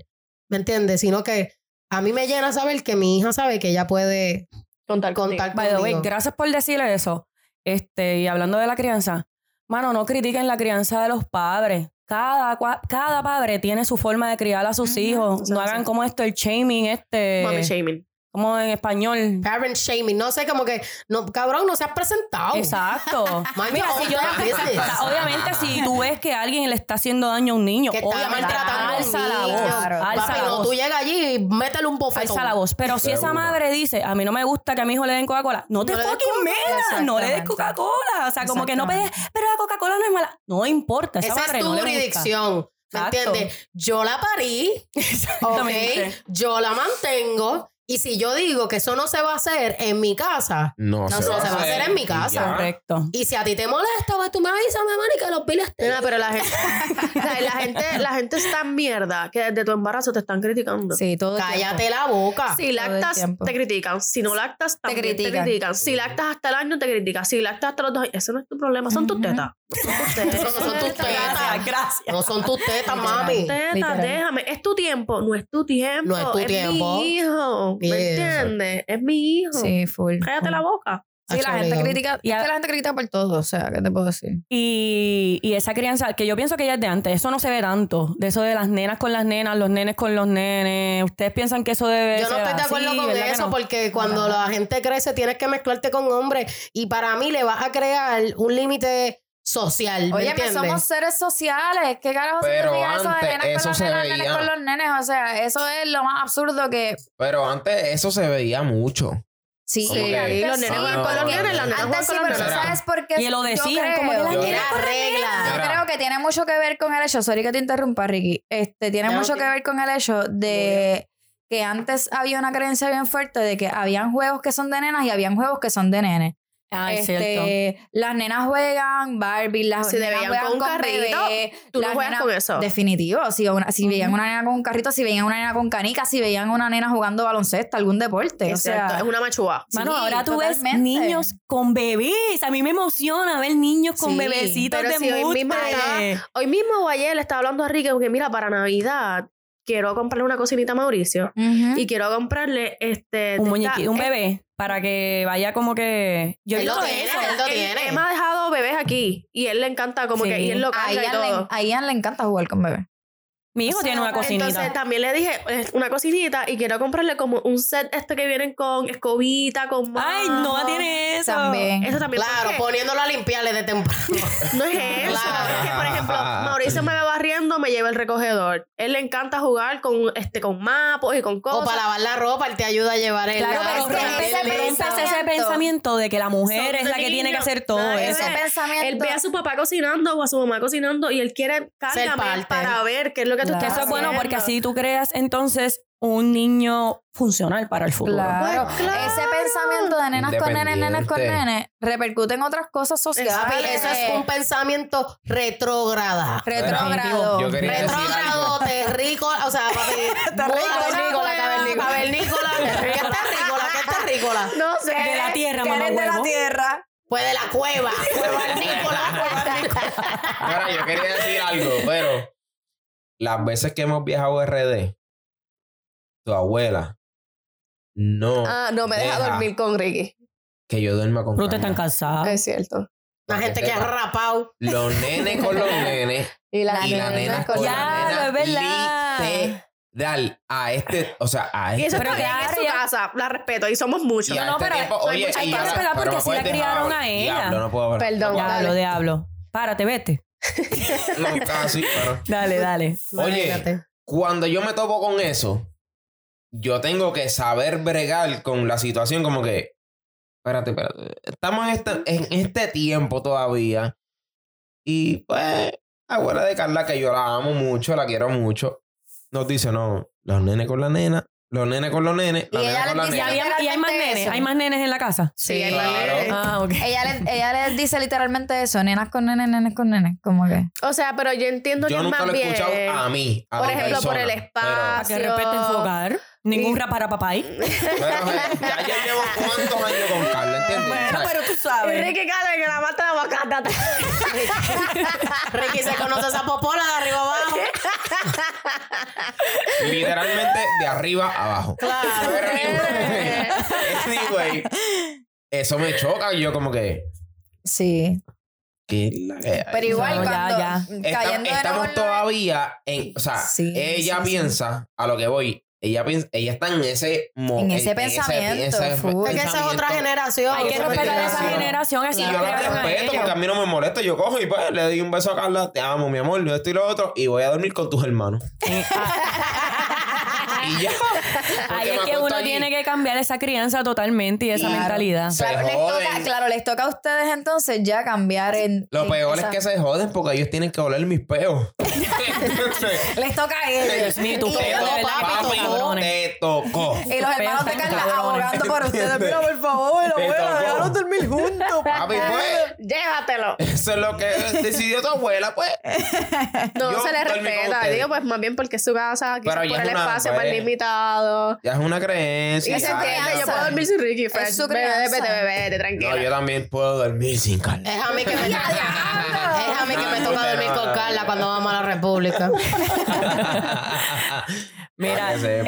¿me entiendes? Sino que a mí me llena saber que mi hija sabe que ella puede Contar contar By the way, conmigo. gracias por decir eso. Este, y hablando de la crianza, mano, no critiquen la crianza de los padres. Cada, cada padre tiene su forma de criar a sus hijos. No hagan como esto, el shaming, este. Mommy shaming. Como en español. Parent shaming, no sé, como que, no, cabrón, no se has presentado. Exacto. [LAUGHS] Mira, si yo no- obviamente, si tú ves que alguien le está haciendo daño a un niño, que está obviamente maltratando a un alza la voz. Claro. Alza Papi, la no, voz. tú llegas allí y métele un bofetón. Alza la voz. Pero si esa madre dice, a mí no me gusta que a mi hijo le den Coca-Cola, no te No fucking metas, no le des. Coca-Cola. O sea, como que no pedes, pero la Coca-Cola no es mala. No importa, esa, Esa madre es tu no jurisdicción. ¿Me entiendes? Yo la parí, [LAUGHS] ok, Exactamente. yo la mantengo. Y si yo digo que eso no se va a hacer en mi casa, No, se va a hacer en mi casa. ya. Correcto. y si a ti te molesta, pues tú me avisas, mi y que los piles te... Pero la gente, [LAUGHS] sea, la gente, la gente está en mierda que desde tu embarazo te están criticando. Sí, todo el Cállate tiempo. la boca. Si lactas, te critican. Si no lactas, también te critican. critican. Si lactas hasta el año, te critican. Si lactas hasta los dos años, eso no es tu problema. Son tus tetas. Son tus tetas. Eso [LAUGHS] no son tus tetas. Gracias. No son tus tetas, mami. Tetas, déjame. Es tu tiempo. No es tu tiempo. No es tu tiempo. mi hijo. ¿Me entiendes? Es mi hijo. Sí, full. Cállate full. la boca. Sí, la gente critica, Y a- la gente critica por todo, o sea, ¿qué te puedo decir? Y, y esa crianza, que yo pienso que ya es de antes, eso no se ve tanto. De eso de las nenas con las nenas, los nenes con los nenes. Ustedes piensan que eso debe Yo no ser estoy de acuerdo así, con ¿verdad que eso no? porque cuando la gente crece tienes que mezclarte con hombres y para mí le vas a crear un límite social, ¿me Oye, entiendes? somos seres sociales. ¿Qué carajo Pero significa eso de antes nenas eso con se nenas, nenes veía. con los nenes? O sea, eso es lo más absurdo que... Pero antes eso se veía mucho. Sí, que- antes los nenes sí, juegan con los nenes, las nenas Antes sí, con los pero nenes. ¿sabes por qué? Y lo decían, como que las Yo- nenas regla. nenas. Yo creo que tiene mucho que ver con el hecho, sorry que te interrumpa, Ricky, este, tiene mucho que- que ver con el hecho de que antes había una creencia bien fuerte de que habían juegos que son de nenas y habían juegos que son de nenes. Ah, es cierto. Este, las nenas juegan Barbie, las Si nenas juegan con un con carrito, bebé, tú no las juegas nenas- con eso. Definitivo, si, una- si veían una nena con un carrito, si veían una nena con canica, si veían una nena jugando baloncesto, algún deporte, o Es cierto, sea, es una machúa. Mano, Sí, ahora tú ves totalmente. niños con bebés. A mí me emociona ver niños con Sí, bebecitos pero de si hoy mismo. Hoy mismo o ayer le estaba hablando a Ricky porque mira, para Navidad quiero comprarle una cocinita a Mauricio y quiero comprarle este Un muñequito, un bebé, para que vaya como que... Yo Él lo tiene, eso. él lo Él- tiene. Emma ha dejado bebés aquí y él le encanta como Sí. que y él lo a, y Ian le, todo. a Ian le encanta jugar con bebé. Mi hijo tiene una cocinita. Entonces también le dije eh, una cocinita y quiero comprarle como un set este que vienen con escobita, con Ay, no tiene eso. También. Eso también Claro, poniéndolo a limpiarle de temprano. [LAUGHS] no es eso. Claro. Es que, por ejemplo, Mauricio me va barriendo, me lleva el recogedor. Él le encanta jugar con este con mapos y con o cosas. para lavar la ropa, él te ayuda a llevar el... Claro, la- pero es que rompes ese ese, rompes ese pensamiento- pensamiento de que la mujer Son es la que tiene que hacer todo Nada que eso. Ese pensamiento. Él ve a su papá cocinando o a su mamá cocinando y él quiere parte. para ver qué es lo que tú Claro. Que estás eso es bueno porque así tú creas entonces un niño funcional para el futuro. Claro. Pues claro. Ese pensamiento de nenas con nenes, nenes con nenes, repercute en otras cosas sociales. Eso es un pensamiento retrógrada. retrógrado. Retrógrado, terrícola, o sea, papi, [LAUGHS] Terrícola, cavernícola, cavernícola, ¿qué es terrícola? ¿Qué es terrícola? No sé. De la tierra, mamá eres de la tierra. Pues de la cueva, cuevarnícola, cuevarnícola. Ahora, yo quería decir algo, pero las veces que hemos viajado a RD, tu abuela no Ah, no me deja Deja. dormir con Ricky. que yo duerma con Pero ustedes están cansados. Es cierto. La gente que es sepa. rapado. Los nenes con los [LAUGHS] nenes Y la, y la nena con Ya, la nena. es verdad. Literal, a este, o sea, a Y este. eso Pero claro, es su ya- casa. La respeto y somos muchos. y a No, este pero tiempo, hay oye, mucha y que respetar porque así la criaron a ella. Diablo, no puedo hablar. Perdón. Diablo, diablo. Párate, vete. No, casi, pero. [LAUGHS] Dale, dale. Oye, Imagínate. cuando yo me topo con eso, yo tengo que saber bregar con la situación como que, espérate, espérate, estamos en este, en este tiempo todavía y pues, abuela de Carla, que yo la amo mucho, la quiero mucho, nos dice, no, los nenes con la nena Los nenes con los nenes, la Y nena ella con la les ¿Y, dice- nena. había- y hay más nenes? eso. ¿Hay más nenes en la casa? Sí, hay claro. más nenes. Ah, ok. Ella les, ella les [LAUGHS] dice literalmente eso, nenas con nenes, nenes con nenes, como que. O sea, pero yo entiendo que Yo es nunca más lo he bien. escuchado a mí. a por ejemplo, por persona, el pero- Para que espacio. respeten su hogar. Ningún rap para papá ahí. Pero, ya yo llevo cuántos años con Carla, ¿entiendes? O sea, tú sabes. Enrique Carlos que la mata de aguacate. Ricky se conoce esa popola de arriba abajo. literalmente de arriba a abajo. Claro. Pero anyway, eso me choca y yo como que... Sí. Pero igual No, cuando ya. Estamos todavía en, o sea, Sí, ella sí, sí. piensa a lo que voy. Ella piensa, ella está en ese En ese pensamiento, full. Es que esa es otra pensamiento. generación. Hay que respetar a esa generación. Así Y que yo la respeto porque a mí no me molesta. Yo cojo y pues le doy un beso a Carla. Te amo, mi amor. Yo esto y lo otro. Y voy a dormir con tus hermanos. Y [LAUGHS] ya. Ahí es que uno allí. tiene que cambiar esa crianza totalmente y esa Claro. mentalidad. Se Claro les, toca, joden. claro, les toca a ustedes entonces ya cambiar en. Lo en peor esa- es que se joden porque ellos tienen que oler mis peos. [LAUGHS] [LAUGHS] Les toca a ellos. Dios mío, tu peo, de verdad Papi. Te tocó. [LAUGHS] Y los hermanos de Carla abogando por ustedes. Mira, por favor, abuela, tocó. déjanos dormir juntos. [LAUGHS] Papi, pues. Llévatelo. Eso es lo que decidió tu abuela, pues. [LAUGHS] No Yo se le respeta. Digo, pues más bien porque es su casa, quizás Pero ya por es el una- espacio pues, más limitado. Ya es una creencia. Y se es yo puedo dormir sin Ricky. Fresh. su Vete, crianza. vete, vete, vete, tranquila. No, yo también puedo dormir sin Carla. Es a mí que me, es a mí que me toca dormir con Carla cuando vamos a la República. Mira, este.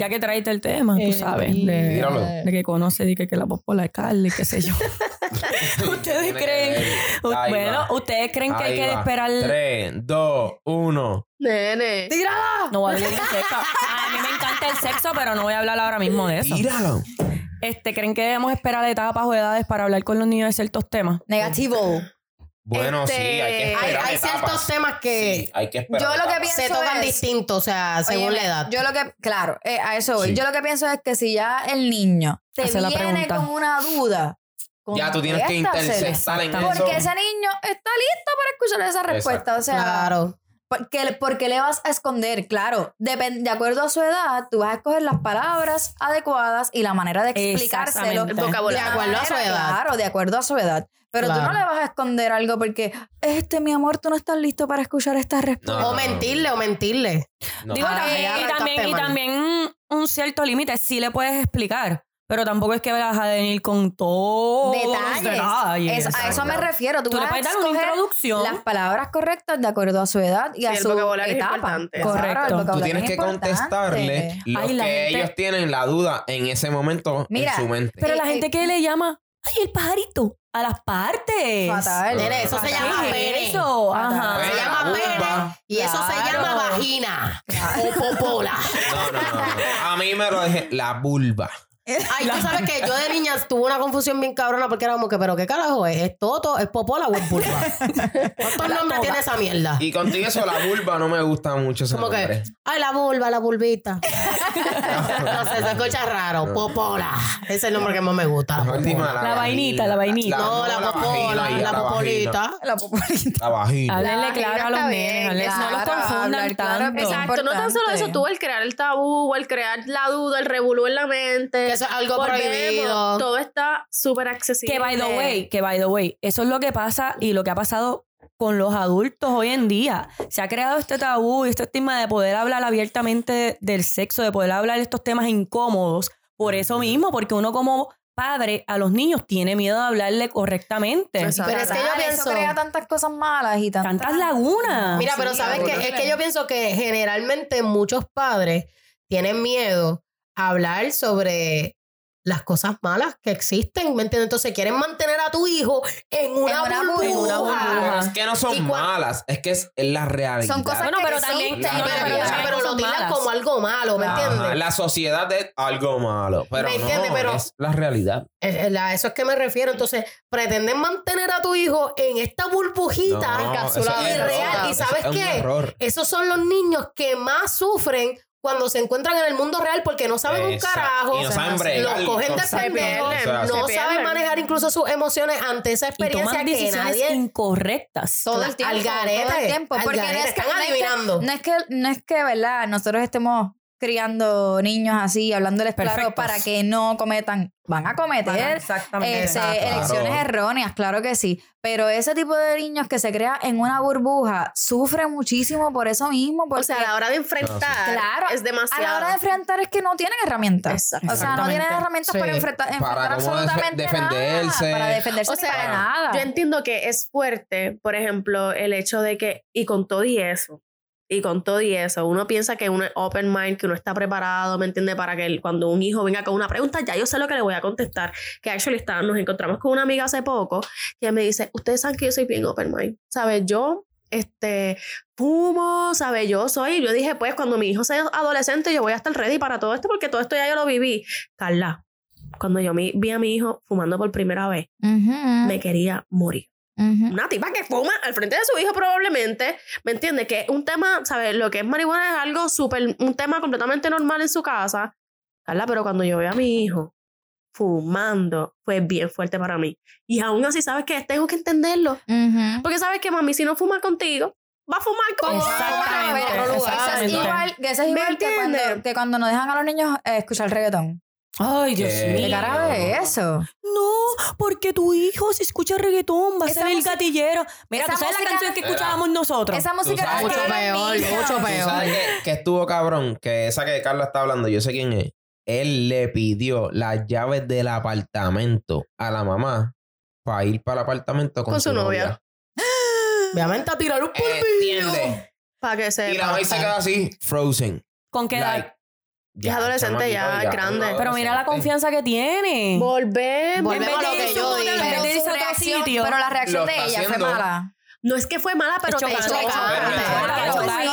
Ya que traiste el tema, tú sabes. De, Tíralo. de que conoce, de que, que la popola es Carly, qué sé yo. [LAUGHS] ¿Ustedes creen? bueno, va. ¿ustedes creen que hay que va. esperar? 3, 2, 1. Nene. No voy a hablar de sexo. A mí me encanta el sexo, pero no voy a hablar ahora mismo de eso. Tíralo. Este, ¿Creen que debemos esperar etapas o edades para hablar con los niños de ciertos temas? Negativo. Bueno, Este, sí, hay que Hay, esperar hay etapas. ciertos temas que Sí, hay que esperar Yo lo que pienso se tocan distintos, o sea, según Oye, la edad. Yo lo que, claro, eh, a eso voy. Sí. Yo lo que pienso es que si ya el niño te Hace viene con una duda, Ya tú tienes que intercestar en eso. Porque ese niño está listo para escuchar esa respuesta. O sea, claro. ¿Por qué, por qué le vas a esconder? Claro, depen- de acuerdo a su edad, tú vas a escoger las palabras adecuadas y la manera de explicárselo. El vocabulario. De acuerdo a su edad. Claro, de acuerdo a su edad. Pero tú no le vas a esconder algo porque, este, mi amor, tú no estás listo para escuchar esta respuesta. No. O mentirle, o mentirle. No. Digo, Ah, también, y también, y también un cierto límite, sí le puedes explicar, pero tampoco es que vas a venir con todos los detalles. detalles. Es- a eso me refiero. Tú, Tú le vas puedes dar una introducción. Las palabras correctas de acuerdo a su edad y Sí, a el su vocabulario es etapa. el Correcto. Tú tienes es que contestarle lo Ay, que gente- ellos tienen la duda en ese momento Mira, en su mente. Pero la Eh, gente que le llama, ay, el pajarito, a las partes. Fatal. Nene, eso se llama ¿Qué pene. es eso? Ajá. Pene. Se llama pene. Y eso se llama vagina. O popola. No, no, no. A mí me lo dije la vulva. [LAUGHS] Ay, tú sabes que yo de niña tuve una confusión bien cabrona porque era como que, ¿pero qué carajo es? ¿Es toto? ¿Es popola o es vulva? [LAUGHS] ¿Cuántos nombres tiene esa mierda? Y contigo eso, la vulva no me gusta mucho ese Como que, ay, la vulva, la vulvita. [LAUGHS] no sé, se escucha raro. Popola. Ese es el nombre que más me gusta. La popola. La vainita, la vainita. No, la popola, la popolita. La popolita. La vagina. Háblenle La claro a los nenes, no los confundan tanto. Exacto, no tan solo eso, tú el crear el tabú, el crear la duda, el revolú en la mente. Que eso es algo Volvemos, prohibido. Todo está súper accesible. Que by the way, que by the way, eso es lo que pasa y lo que ha pasado con los adultos hoy en día. Se ha creado este tabú y este estigma de poder hablar abiertamente del sexo, de poder hablar de estos temas incómodos. Por eso mismo, porque uno como padre a los niños tiene miedo de hablarle correctamente. Exacto. Pero es que yo pienso- Eso crea tantas cosas malas y tantas... Tantas lagunas. Mira, pero Sí, ¿sabes qué? horrible. Es que yo pienso que generalmente muchos padres tienen miedo hablar sobre las cosas malas que existen, ¿me entiendes? Entonces quieren mantener a tu hijo en una, En una burbuja. burbuja. En una burbuja. Pero es que no ¿Y son malas, es que es, la realidad. Son cosas Bueno, que pero existen, también- Pero, no, pero, pero lo tiran como algo malo, ¿me entiendes? La sociedad es algo malo, pero ¿Me no, entiendes? Pero- es la realidad. Eh, eh, A eso es que me refiero. Entonces, pretenden mantener a tu hijo en esta burbujita No, encapsulada es real. ¿Y sabes es un qué? error. Esos son los niños que más sufren cuando se encuentran en el mundo real porque no saben un carajo. Y no saben bregar los cogen de pendejo. No saben manejar incluso sus emociones ante esa y experiencia toman que decisiones nadie... incorrectas. todo el tiempo. Al garete, todo el tiempo. al Porque no garete, es que, están adivinando. No es que, no es que, ¿verdad? Nosotros estemos criando niños así, hablándoles claro Perfectos. para que no cometan, van a cometer Exactamente. ese- elecciones Claro. erróneas, claro que sí. Pero ese tipo de niños que se crea en una burbuja sufre muchísimo por eso mismo. Porque O sea, a la hora de enfrentar Claro, es a demasiado. la hora de enfrentar es que no tienen herramientas. O sea, no tienen herramientas Sí. para enfrentar, enfrentar Para absolutamente defe- defenderse. nada. Para defenderse O sea, para nada. Yo entiendo que es fuerte, por ejemplo, el hecho de que, y con todo y eso, y con todo y eso, uno piensa que uno es open mind, que uno está preparado, ¿me entiende? Para que el- cuando un hijo venga con una pregunta, ya yo sé lo que le voy a contestar. Que actually está, nos encontramos con una amiga hace poco que me dice, ustedes saben que yo soy bien open mind, ¿sabes? Yo, este, fumo, ¿sabes? Yo soy, yo dije, pues cuando mi hijo sea adolescente, yo voy a estar ready para todo esto porque todo esto ya yo lo viví. Carla, cuando yo vi a mi hijo fumando por primera vez, Ujú, me quería morir. Una tipa que fuma al frente de su hijo probablemente, ¿me entiende? Que un tema, ¿sabes? Lo que es marihuana es algo súper, un tema completamente normal en su casa. Carla, pero cuando yo veo a mi hijo fumando, fue bien fuerte para mí. Y aún así, ¿sabes qué? Tengo que entenderlo. Porque sabes que mami, si no fuma contigo, va a fumar con Exactamente. Eso es Exactamente. igual, que eso es ¿Me igual que cuando, entiendes? que cuando nos dejan a los niños eh, escuchar reggaetón. Ay, Dios ¿Qué? mío. ¿Qué es eso? No, porque tu hijo si escucha reggaetón va a Esa ser el gatillero. Mira, esa ¿tú sabes la canción que escuchábamos nosotros? Esa música que- Mucho peor, mucho ¿Tú peor. sabes que, que estuvo cabrón? Que esa que Carla está hablando, yo sé quién es. Él le pidió las llaves del apartamento a la mamá para ir para el apartamento con, Con su novia. Obviamente [GASPS] a tirar un polvillo. ¿Entiendes? Para que Y la mamá se queda así, frozen. ¿Con qué edad? Like, Es adolescente ya, es grande. Pero mira la confianza que tiene. Volvemos. Volvemos a lo que yo dije. Pero, la reacción de ella fue mala. No es que fue mala, pero te chocante, choca. chocante,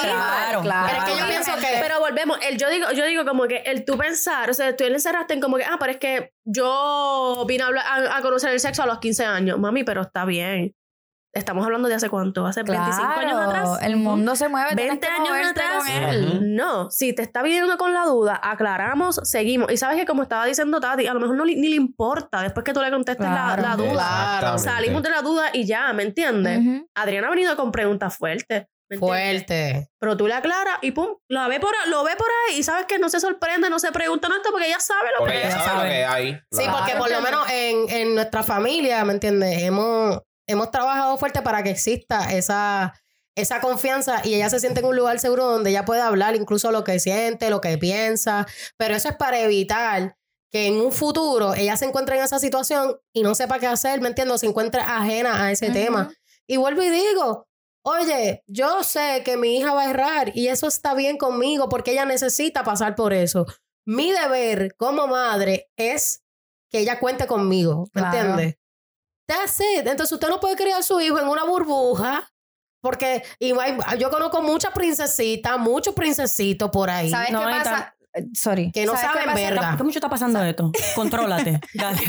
Claro, claro. Pero es que yo pienso que- Pero volvemos, el, yo, digo, yo digo como que el tú pensar, o sea, tú le encerraste en como que, ah, pero es que yo vine a, hablar- a, a conocer el sexo a los 15 años. Mami, pero está bien. Estamos hablando de hace cuánto, hace 25 años Claro, atrás. el mundo se mueve. tienes 20 que años atrás. con él. No, si te está viniendo con la duda, aclaramos, seguimos. Y sabes que como estaba diciendo Tati, a lo mejor no li- ni le importa después que tú le contestes la- Claro. la, duda. Salimos de la duda y ya, ¿me entiendes? Adriana ha venido con preguntas fuertes. Fuerte. Pero tú le aclaras y pum, la ve por, lo ve por ahí y sabes que no se sorprende, no se pregunta, no está porque ella sabe lo Porque que ella es. sabe lo que hay. Sí, Claro. porque por lo menos en, en nuestra familia, ¿me entiendes? Hemos, hemos trabajado fuerte para que exista esa, esa confianza y ella se siente en un lugar seguro donde ella puede hablar incluso lo que siente, lo que piensa. Pero eso es para evitar que en un futuro ella se encuentre en esa situación y no sepa qué hacer, ¿me entiendes? O se encuentre ajena a ese tema. Y vuelvo y digo, oye, yo sé que mi hija va a errar y eso está bien conmigo porque ella necesita pasar por eso. Mi deber como madre es que ella cuente conmigo, ¿me Claro. entiendes? That's it. Entonces usted no puede criar a su hijo en una burbuja porque y hay- yo conozco muchas princesitas, muchos princesitos por ahí ¿Sabes No, qué pasa? Eh, Sorry. que no ¿Sabes qué saben pasa? verga. ¿Qué mucho está pasando de esto? Contrólate. [LAUGHS] Dale.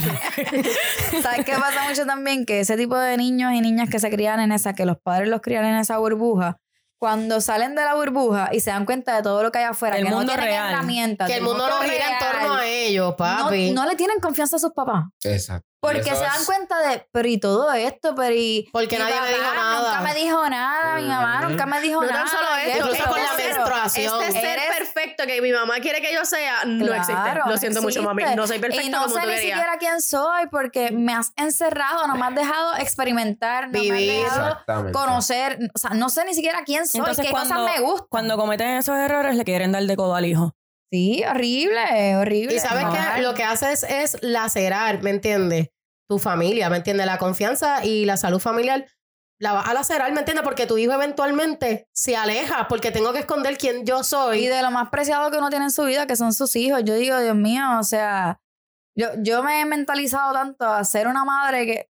¿Sabes qué pasa mucho también? Que ese tipo de niños y niñas que se crían en esa, que los padres los crían en esa burbuja, cuando salen de la burbuja y se dan cuenta de todo lo que hay afuera, El que mundo no tienen real. herramientas, Que el mundo no gira en real, torno a ellos, papi. No, no le tienen confianza a sus papás. Exacto. Porque se dan cuenta de, pero y todo esto, pero y. Porque mi nadie me dijo nada. Nunca me dijo nada, mi mamá nunca me dijo No nada. tan solo ¿qué esto, Incluso con la menstruación. Este ser Eres- perfecto que mi mamá quiere que yo sea, no Claro, existe. Lo siento no mucho, mami. No soy perfecta Y no como sé tú ni querías. siquiera quién soy porque me has encerrado, no me has dejado experimentar, no me Vivir. has dejado Exactamente. conocer, o sea, no sé ni siquiera quién soy, Entonces, qué cuando, cosas me gustan. cuando cometen esos errores, le quieren dar de codo al hijo. Sí, horrible, horrible. Y sabes No. que lo que hace es, lacerar, ¿me entiendes? Tu familia, ¿me entiendes? La confianza y la salud familiar la vas a lacerar, ¿me entiendes? Porque tu hijo eventualmente se aleja porque tengo que esconder quién yo Y soy. de lo más preciado que uno tiene en su vida, que son sus hijos. Yo digo, Dios mío, o sea, yo, yo me he mentalizado tanto a ser una madre que,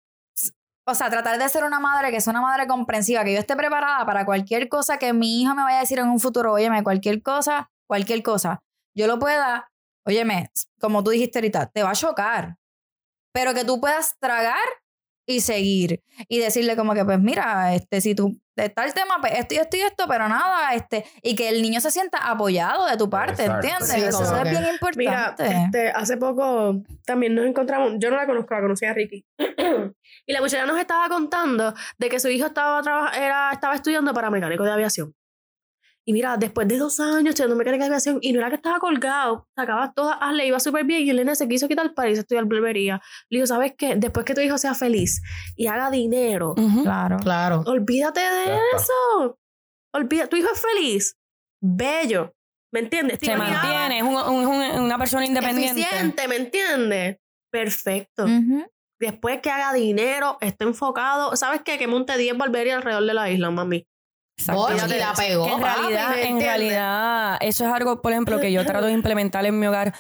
o sea, tratar de ser una madre que sea una madre comprensiva, que yo esté preparada para cualquier cosa que mi hijo me vaya a decir en un futuro, óyeme, cualquier cosa, cualquier cosa, yo lo pueda, óyeme, como tú dijiste ahorita, te va a chocar, pero que tú puedas tragar y seguir y decirle como que pues mira este si tú está el tema pues esto y esto y esto pero nada este y que el niño se sienta apoyado de tu parte Exacto. ¿entiendes? Sí, eso es que- bien Mira, importante este, hace poco también nos encontramos, yo no la conozco, la conocí a Ricky. [CLEARS THROAT] y la muchacha nos estaba contando de que su hijo estaba, era, estaba estudiando para mecánico de aviación. Y mira, después de dos años echándome calificación, y no era que estaba colgado, sacaba todas, ah, le iba súper bien, y el nene se quiso quitar para irse a estudiar barbería. Le digo, ¿sabes qué? Después que tu hijo sea feliz y haga dinero. Claro. Claro. olvídate de eso. Olvida, tu hijo es feliz, bello, ¿me entiendes? Te Se mantiene, es un- un- un- una persona independiente. Eficiente, ¿me entiendes? Perfecto. Después que haga dinero, esté enfocado. ¿Sabes qué? Que monte 10 barberías alrededor de la isla, mami. Exacto. Y la pegó. Que en realidad, eso es algo, por ejemplo, que yo trato de implementar en mi hogar.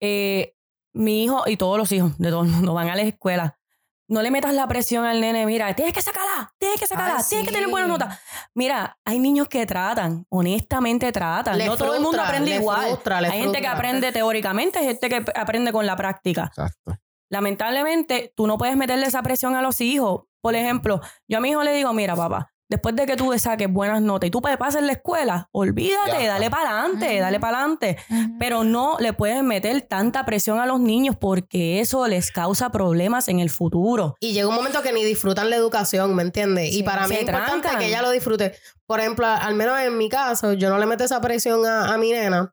Eh, mi hijo y todos los hijos de todo el mundo van a la escuela. No le metas la presión al nene, mira, tienes que sacarla, tienes que sacarla, Ay, tienes que tener buenas notas. Mira, hay niños que tratan, honestamente tratan. Le no todo el mundo aprende le igual. frustra, le hay gente que aprende teóricamente, hay gente que aprende con la práctica. Exacto. Lamentablemente, tú no puedes meterle esa presión a los hijos. Por ejemplo, yo a mi hijo le digo, mira, papá, después de que tú saques buenas notas y tú pases en la escuela, olvídate, Ya. dale para adelante, dale para adelante. Pero no le puedes meter tanta presión a los niños porque eso les causa problemas en el futuro. Y llega un momento que ni disfrutan la educación, ¿me entiendes? y para mí se es importante que ella lo disfrute. Por ejemplo, al menos en mi caso, yo no le meto esa presión a, a mi nena,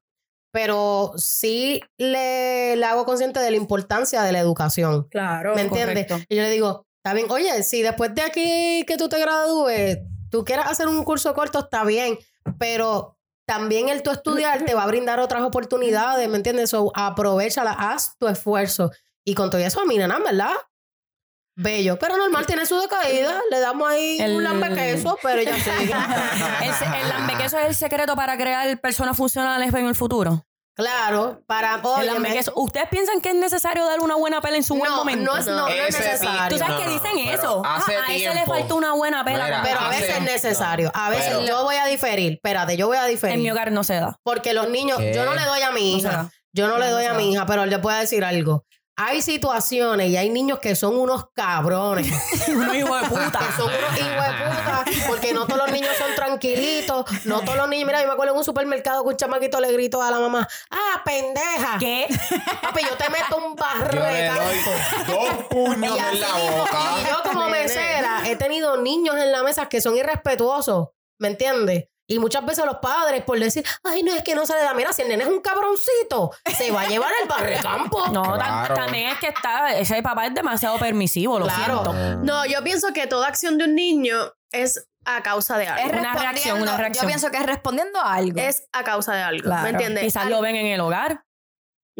pero sí le, le hago consciente de la importancia de la educación. Claro. ¿Me entiendes? Y yo le digo, está bien, oye, si después de aquí que tú te gradúes, tú quieras hacer un curso corto, está bien, pero también el tú estudiar te va a brindar otras oportunidades, ¿me entiendes? So, aprovechala, haz tu esfuerzo. Y con todo eso a mi nena, ¿verdad? Bello, pero normal, tiene su decaída, le damos ahí El- un lambe queso, pero ella sigue. [LAUGHS] El, el lambequeso es el secreto para crear personas funcionales en el futuro. Claro, para... El óyeme, lambequeso. ¿Ustedes piensan que es necesario dar una buena pela en su buen momento? no es, no, no es necesario. Tú sabes No, que dicen eso. hace Ah, a ese le falta una buena pela. Mira, Pero a hace- veces es necesario. A veces Pero- yo voy a diferir. Espérate, yo voy a diferir. en mi hogar no se da. Porque los niños, ¿Qué? yo no le doy a mi hija. Yo no le doy no a mi hija, pero le puedo decir algo. Hay situaciones y hay niños que son unos cabrones. [LAUGHS] Uno hijo de puta. que son unos hijos de puta. Porque no todos los niños son tranquilitos. No todos los niños. Mira, yo me acuerdo en un supermercado que un chamaquito le gritó a la mamá: ¡Ah, pendeja! ¿Qué? Papi, yo te meto un canto. dos puños Y en la boca. y yo como mesera he tenido niños en la mesa que son irrespetuosos, ¿me entiendes? Y muchas veces los padres por decir, ay, no, es que no se le da. Mira, si el nene es un cabroncito, se va a llevar el barrecampo. [LAUGHS] No, Claro. también es que está, ese papá es demasiado permisivo, lo Claro. siento. No, yo pienso que toda acción de un niño es a causa de Es algo. Una respondiendo- reacción, una reacción. Yo pienso que es respondiendo a algo. Es a causa de algo. Claro. ¿Me entiendes? Quizás lo ven en el hogar.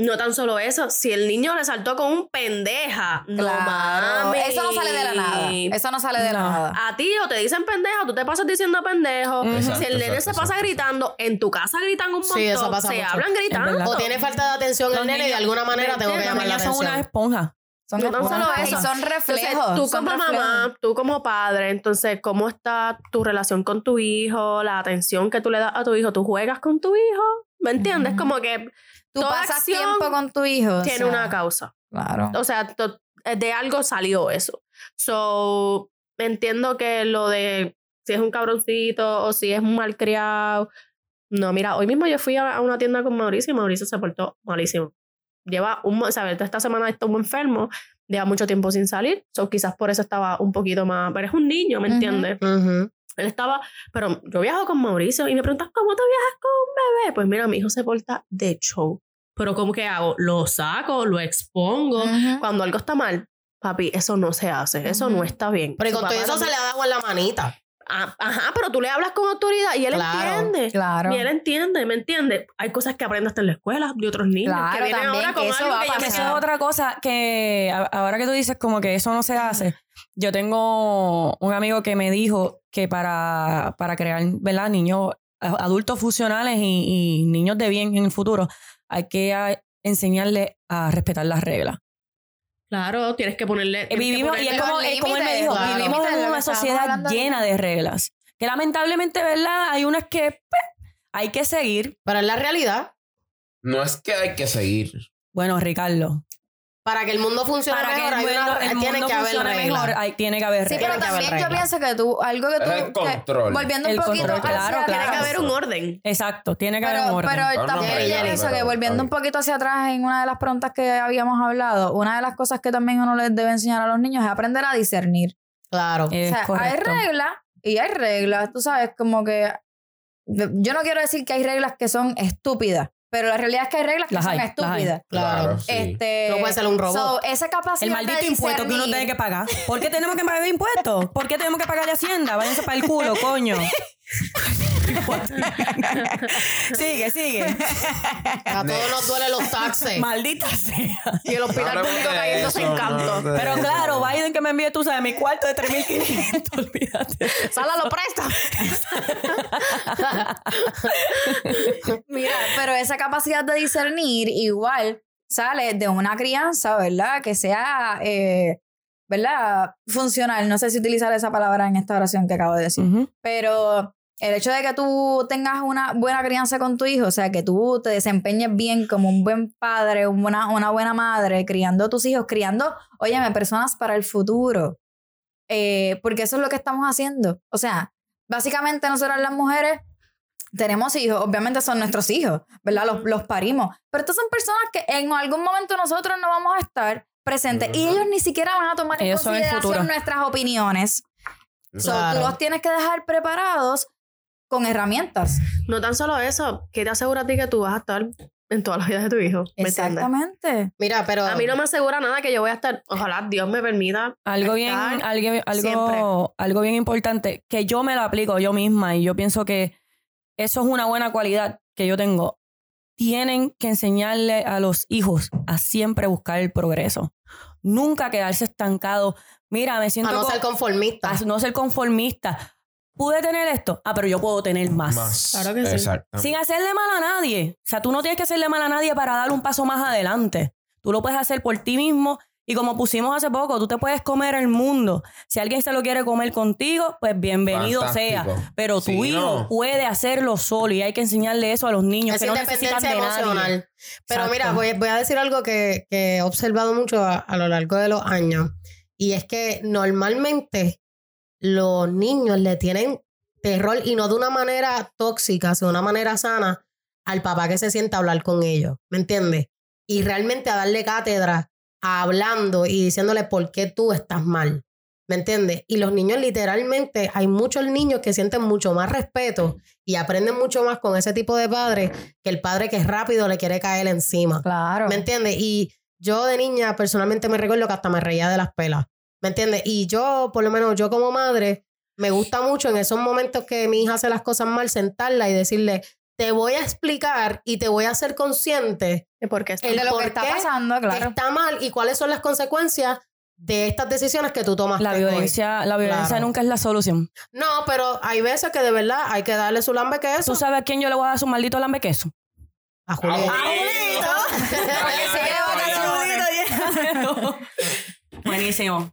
No tan solo eso, si el niño le saltó con un pendeja, no Claro. mami. Eso no sale de la nada. Eso no sale de la No. nada. A ti o te dicen pendeja, tú te pasas diciendo pendejo. Exacto, si el nene exacto, se pasa exacto. gritando, en tu casa gritan un montón. Sí, eso pasa se mucho. hablan gritando. O tiene falta de atención Los el nene y de alguna manera tengo que llamar la niños son una atención. esponja. Son No tan solo y eso. Entonces, reflejos. tú son como reflejos. mamá, tú como padre, entonces, ¿cómo está tu relación con tu hijo? La atención que tú le das a tu hijo. ¿Tú juegas con tu hijo? ¿Me entiendes? Como que Tú toda pasas acción tiempo con tu hijo. o tiene sea, una causa. Claro. O sea, to- de algo salió eso. So, entiendo que lo de si es un cabroncito o si es un malcriado. No, mira, hoy mismo yo fui a, a una tienda con Mauricio y Mauricio se portó malísimo. Lleva un, ¿sabes? Esta semana estuvo enfermo, lleva mucho tiempo sin salir, so quizás por eso estaba un poquito más, pero es un niño, ¿me Ujú. entiendes? Ujú. Él estaba, pero yo viajo con Mauricio y me preguntas, ¿cómo tú viajas con un bebé? Pues mira, mi hijo se porta de show. Pero ¿cómo que hago? Lo saco, lo expongo. Cuando algo está mal, papi, eso no se hace, eso no está bien. Pero con todo eso se le ha dado en la manita. Ah, Ajá, pero tú le hablas con autoridad y él Claro, entiende. Claro. Y él entiende, ¿me entiende? Hay cosas que aprendes en la escuela de otros niños Claro, que vienen también, ahora con que eso algo va a que Que me eso es otra cosa que a- ahora que tú dices como que eso no se hace. Yo tengo un amigo que me dijo que para, para crear, ¿verdad? Niños, adultos funcionales y, y niños de bien en el futuro, hay que enseñarle a respetar las reglas. Claro, tienes que ponerle. Tienes que Vivimos, y es ponerle- como, Con es como él me dijo, claro. vivimos en una sociedad llena de reglas. Que lamentablemente, ¿verdad? Hay unas que pues, hay que seguir. Pero es la realidad. No es que hay que seguir. Bueno, Ricardo, Para que el mundo funcione para que mejor, el hay mundo, una- el tiene mundo que haber funcione reglas. mejor, hay- tiene que haber Sí, pero que también yo pienso que tú, algo que Es tú. el que- volviendo un El poquito control, hacia claro, atrás, Tiene que haber un orden. Exacto, tiene que haber un Pero, orden. pero No, no, también pero yo ya pienso pero- que volviendo un poquito hacia atrás en una de las preguntas que habíamos hablado, una de las cosas que también uno les debe enseñar a los niños es aprender a discernir. Claro. Es o sea, hay correcto. reglas y hay reglas. Tú sabes, como que yo no quiero decir que hay reglas que son estúpidas, pero la realidad es que hay reglas que Las son hay, las hay. estúpidas. Claro. sí. Este, No puede ser un robot. so, esa capacidad El maldito de impuesto que uno tiene que pagar. ¿Por qué tenemos que pagar impuestos? ¿Por qué tenemos que pagar de Hacienda? Váyanse para el culo, coño. [LAUGHS] [LAUGHS] sigue, sigue. A todos nos duelen los taxes. Maldita sea. Y el hospital No público cayéndose eso, en canto. no Pero claro, Biden que me envíe, tú sabes, mi cuarto de 3.500, [LAUGHS] olvídate. Sala lo presta. [LAUGHS] Mira, pero esa capacidad de discernir igual sale de una crianza, ¿verdad? Que sea, eh, ¿verdad? Funcional. No sé si utilizar esa palabra en esta oración que acabo de decir. Pero el hecho de que tú tengas una buena crianza con tu hijo, o sea, que tú te desempeñes bien como un buen padre, una, una buena madre, criando a tus hijos, criando, óyeme, personas para el futuro. Eh, porque eso es lo que estamos haciendo. O sea, básicamente nosotras las mujeres tenemos hijos, obviamente son nuestros hijos, ¿verdad? Los, los parimos. Pero estas son personas que en algún momento nosotros no vamos a estar presentes y ellos ni siquiera van a tomar en Ellos el consideración nuestras opiniones. So, Claro. tú los tienes que dejar preparados con herramientas. No tan solo eso, que te asegura a ti que tú vas a estar en todas las vidas de tu hijo. ¿me entiendes? Exactamente. Mira, pero. A mí no me asegura nada que yo voy a estar, ojalá Dios me permita. Algo bien, estar algo, siempre. algo, algo bien importante, que yo me lo aplico yo misma y yo pienso que eso es una buena cualidad que yo tengo. Tienen que enseñarle a los hijos a siempre buscar el progreso. Nunca quedarse estancado. Mira, me siento a no ser conformista. a no ser conformista. Pude tener esto, ah, pero yo puedo tener más. Más. Claro que sí. Sin hacerle mal a nadie. O sea, tú no tienes que hacerle mal a nadie para dar un paso más adelante. Tú lo puedes hacer por ti mismo. Y como pusimos hace poco, tú te puedes comer el mundo. Si alguien se lo quiere comer contigo, pues bienvenido sea. Pero tu Sí, hijo no. puede hacerlo solo y hay que enseñarle eso a los niños Esa que no necesitan nadie. emocional. Pero Exacto. mira, voy, voy a decir algo que, que he observado mucho a, a lo largo de los años. Y es que normalmente los niños le tienen terror y no de una manera tóxica, sino de una manera sana al papá que se sienta a hablar con ellos. ¿Me entiendes? Y realmente a darle cátedra, a hablando y diciéndole por qué tú estás mal. ¿Me entiendes? Y los niños literalmente, hay muchos niños que sienten mucho más respeto y aprenden mucho más con ese tipo de padre que el padre que es rápido le quiere caer encima. Claro. ¿Me entiendes? Y yo de niña personalmente me recuerdo que hasta me reía de las pelas. ¿Me entiendes? Y yo, por lo menos yo como madre, me gusta mucho en esos momentos que mi hija hace las cosas mal, sentarla y decirle, te voy a explicar y te voy a hacer consciente Porque está el de lo por que está qué pasando, claro. está mal y cuáles son las consecuencias de estas decisiones que tú tomas. La violencia, la violencia Claro. nunca es la solución. No, pero hay veces que de verdad hay que darle su lambe queso ¿Tú sabes a quién yo le voy a dar su maldito lambe queso? a Julieta. Julito. [LAUGHS] Porque se lleva Vaya, vacaciones. [LAUGHS] Buenísimo.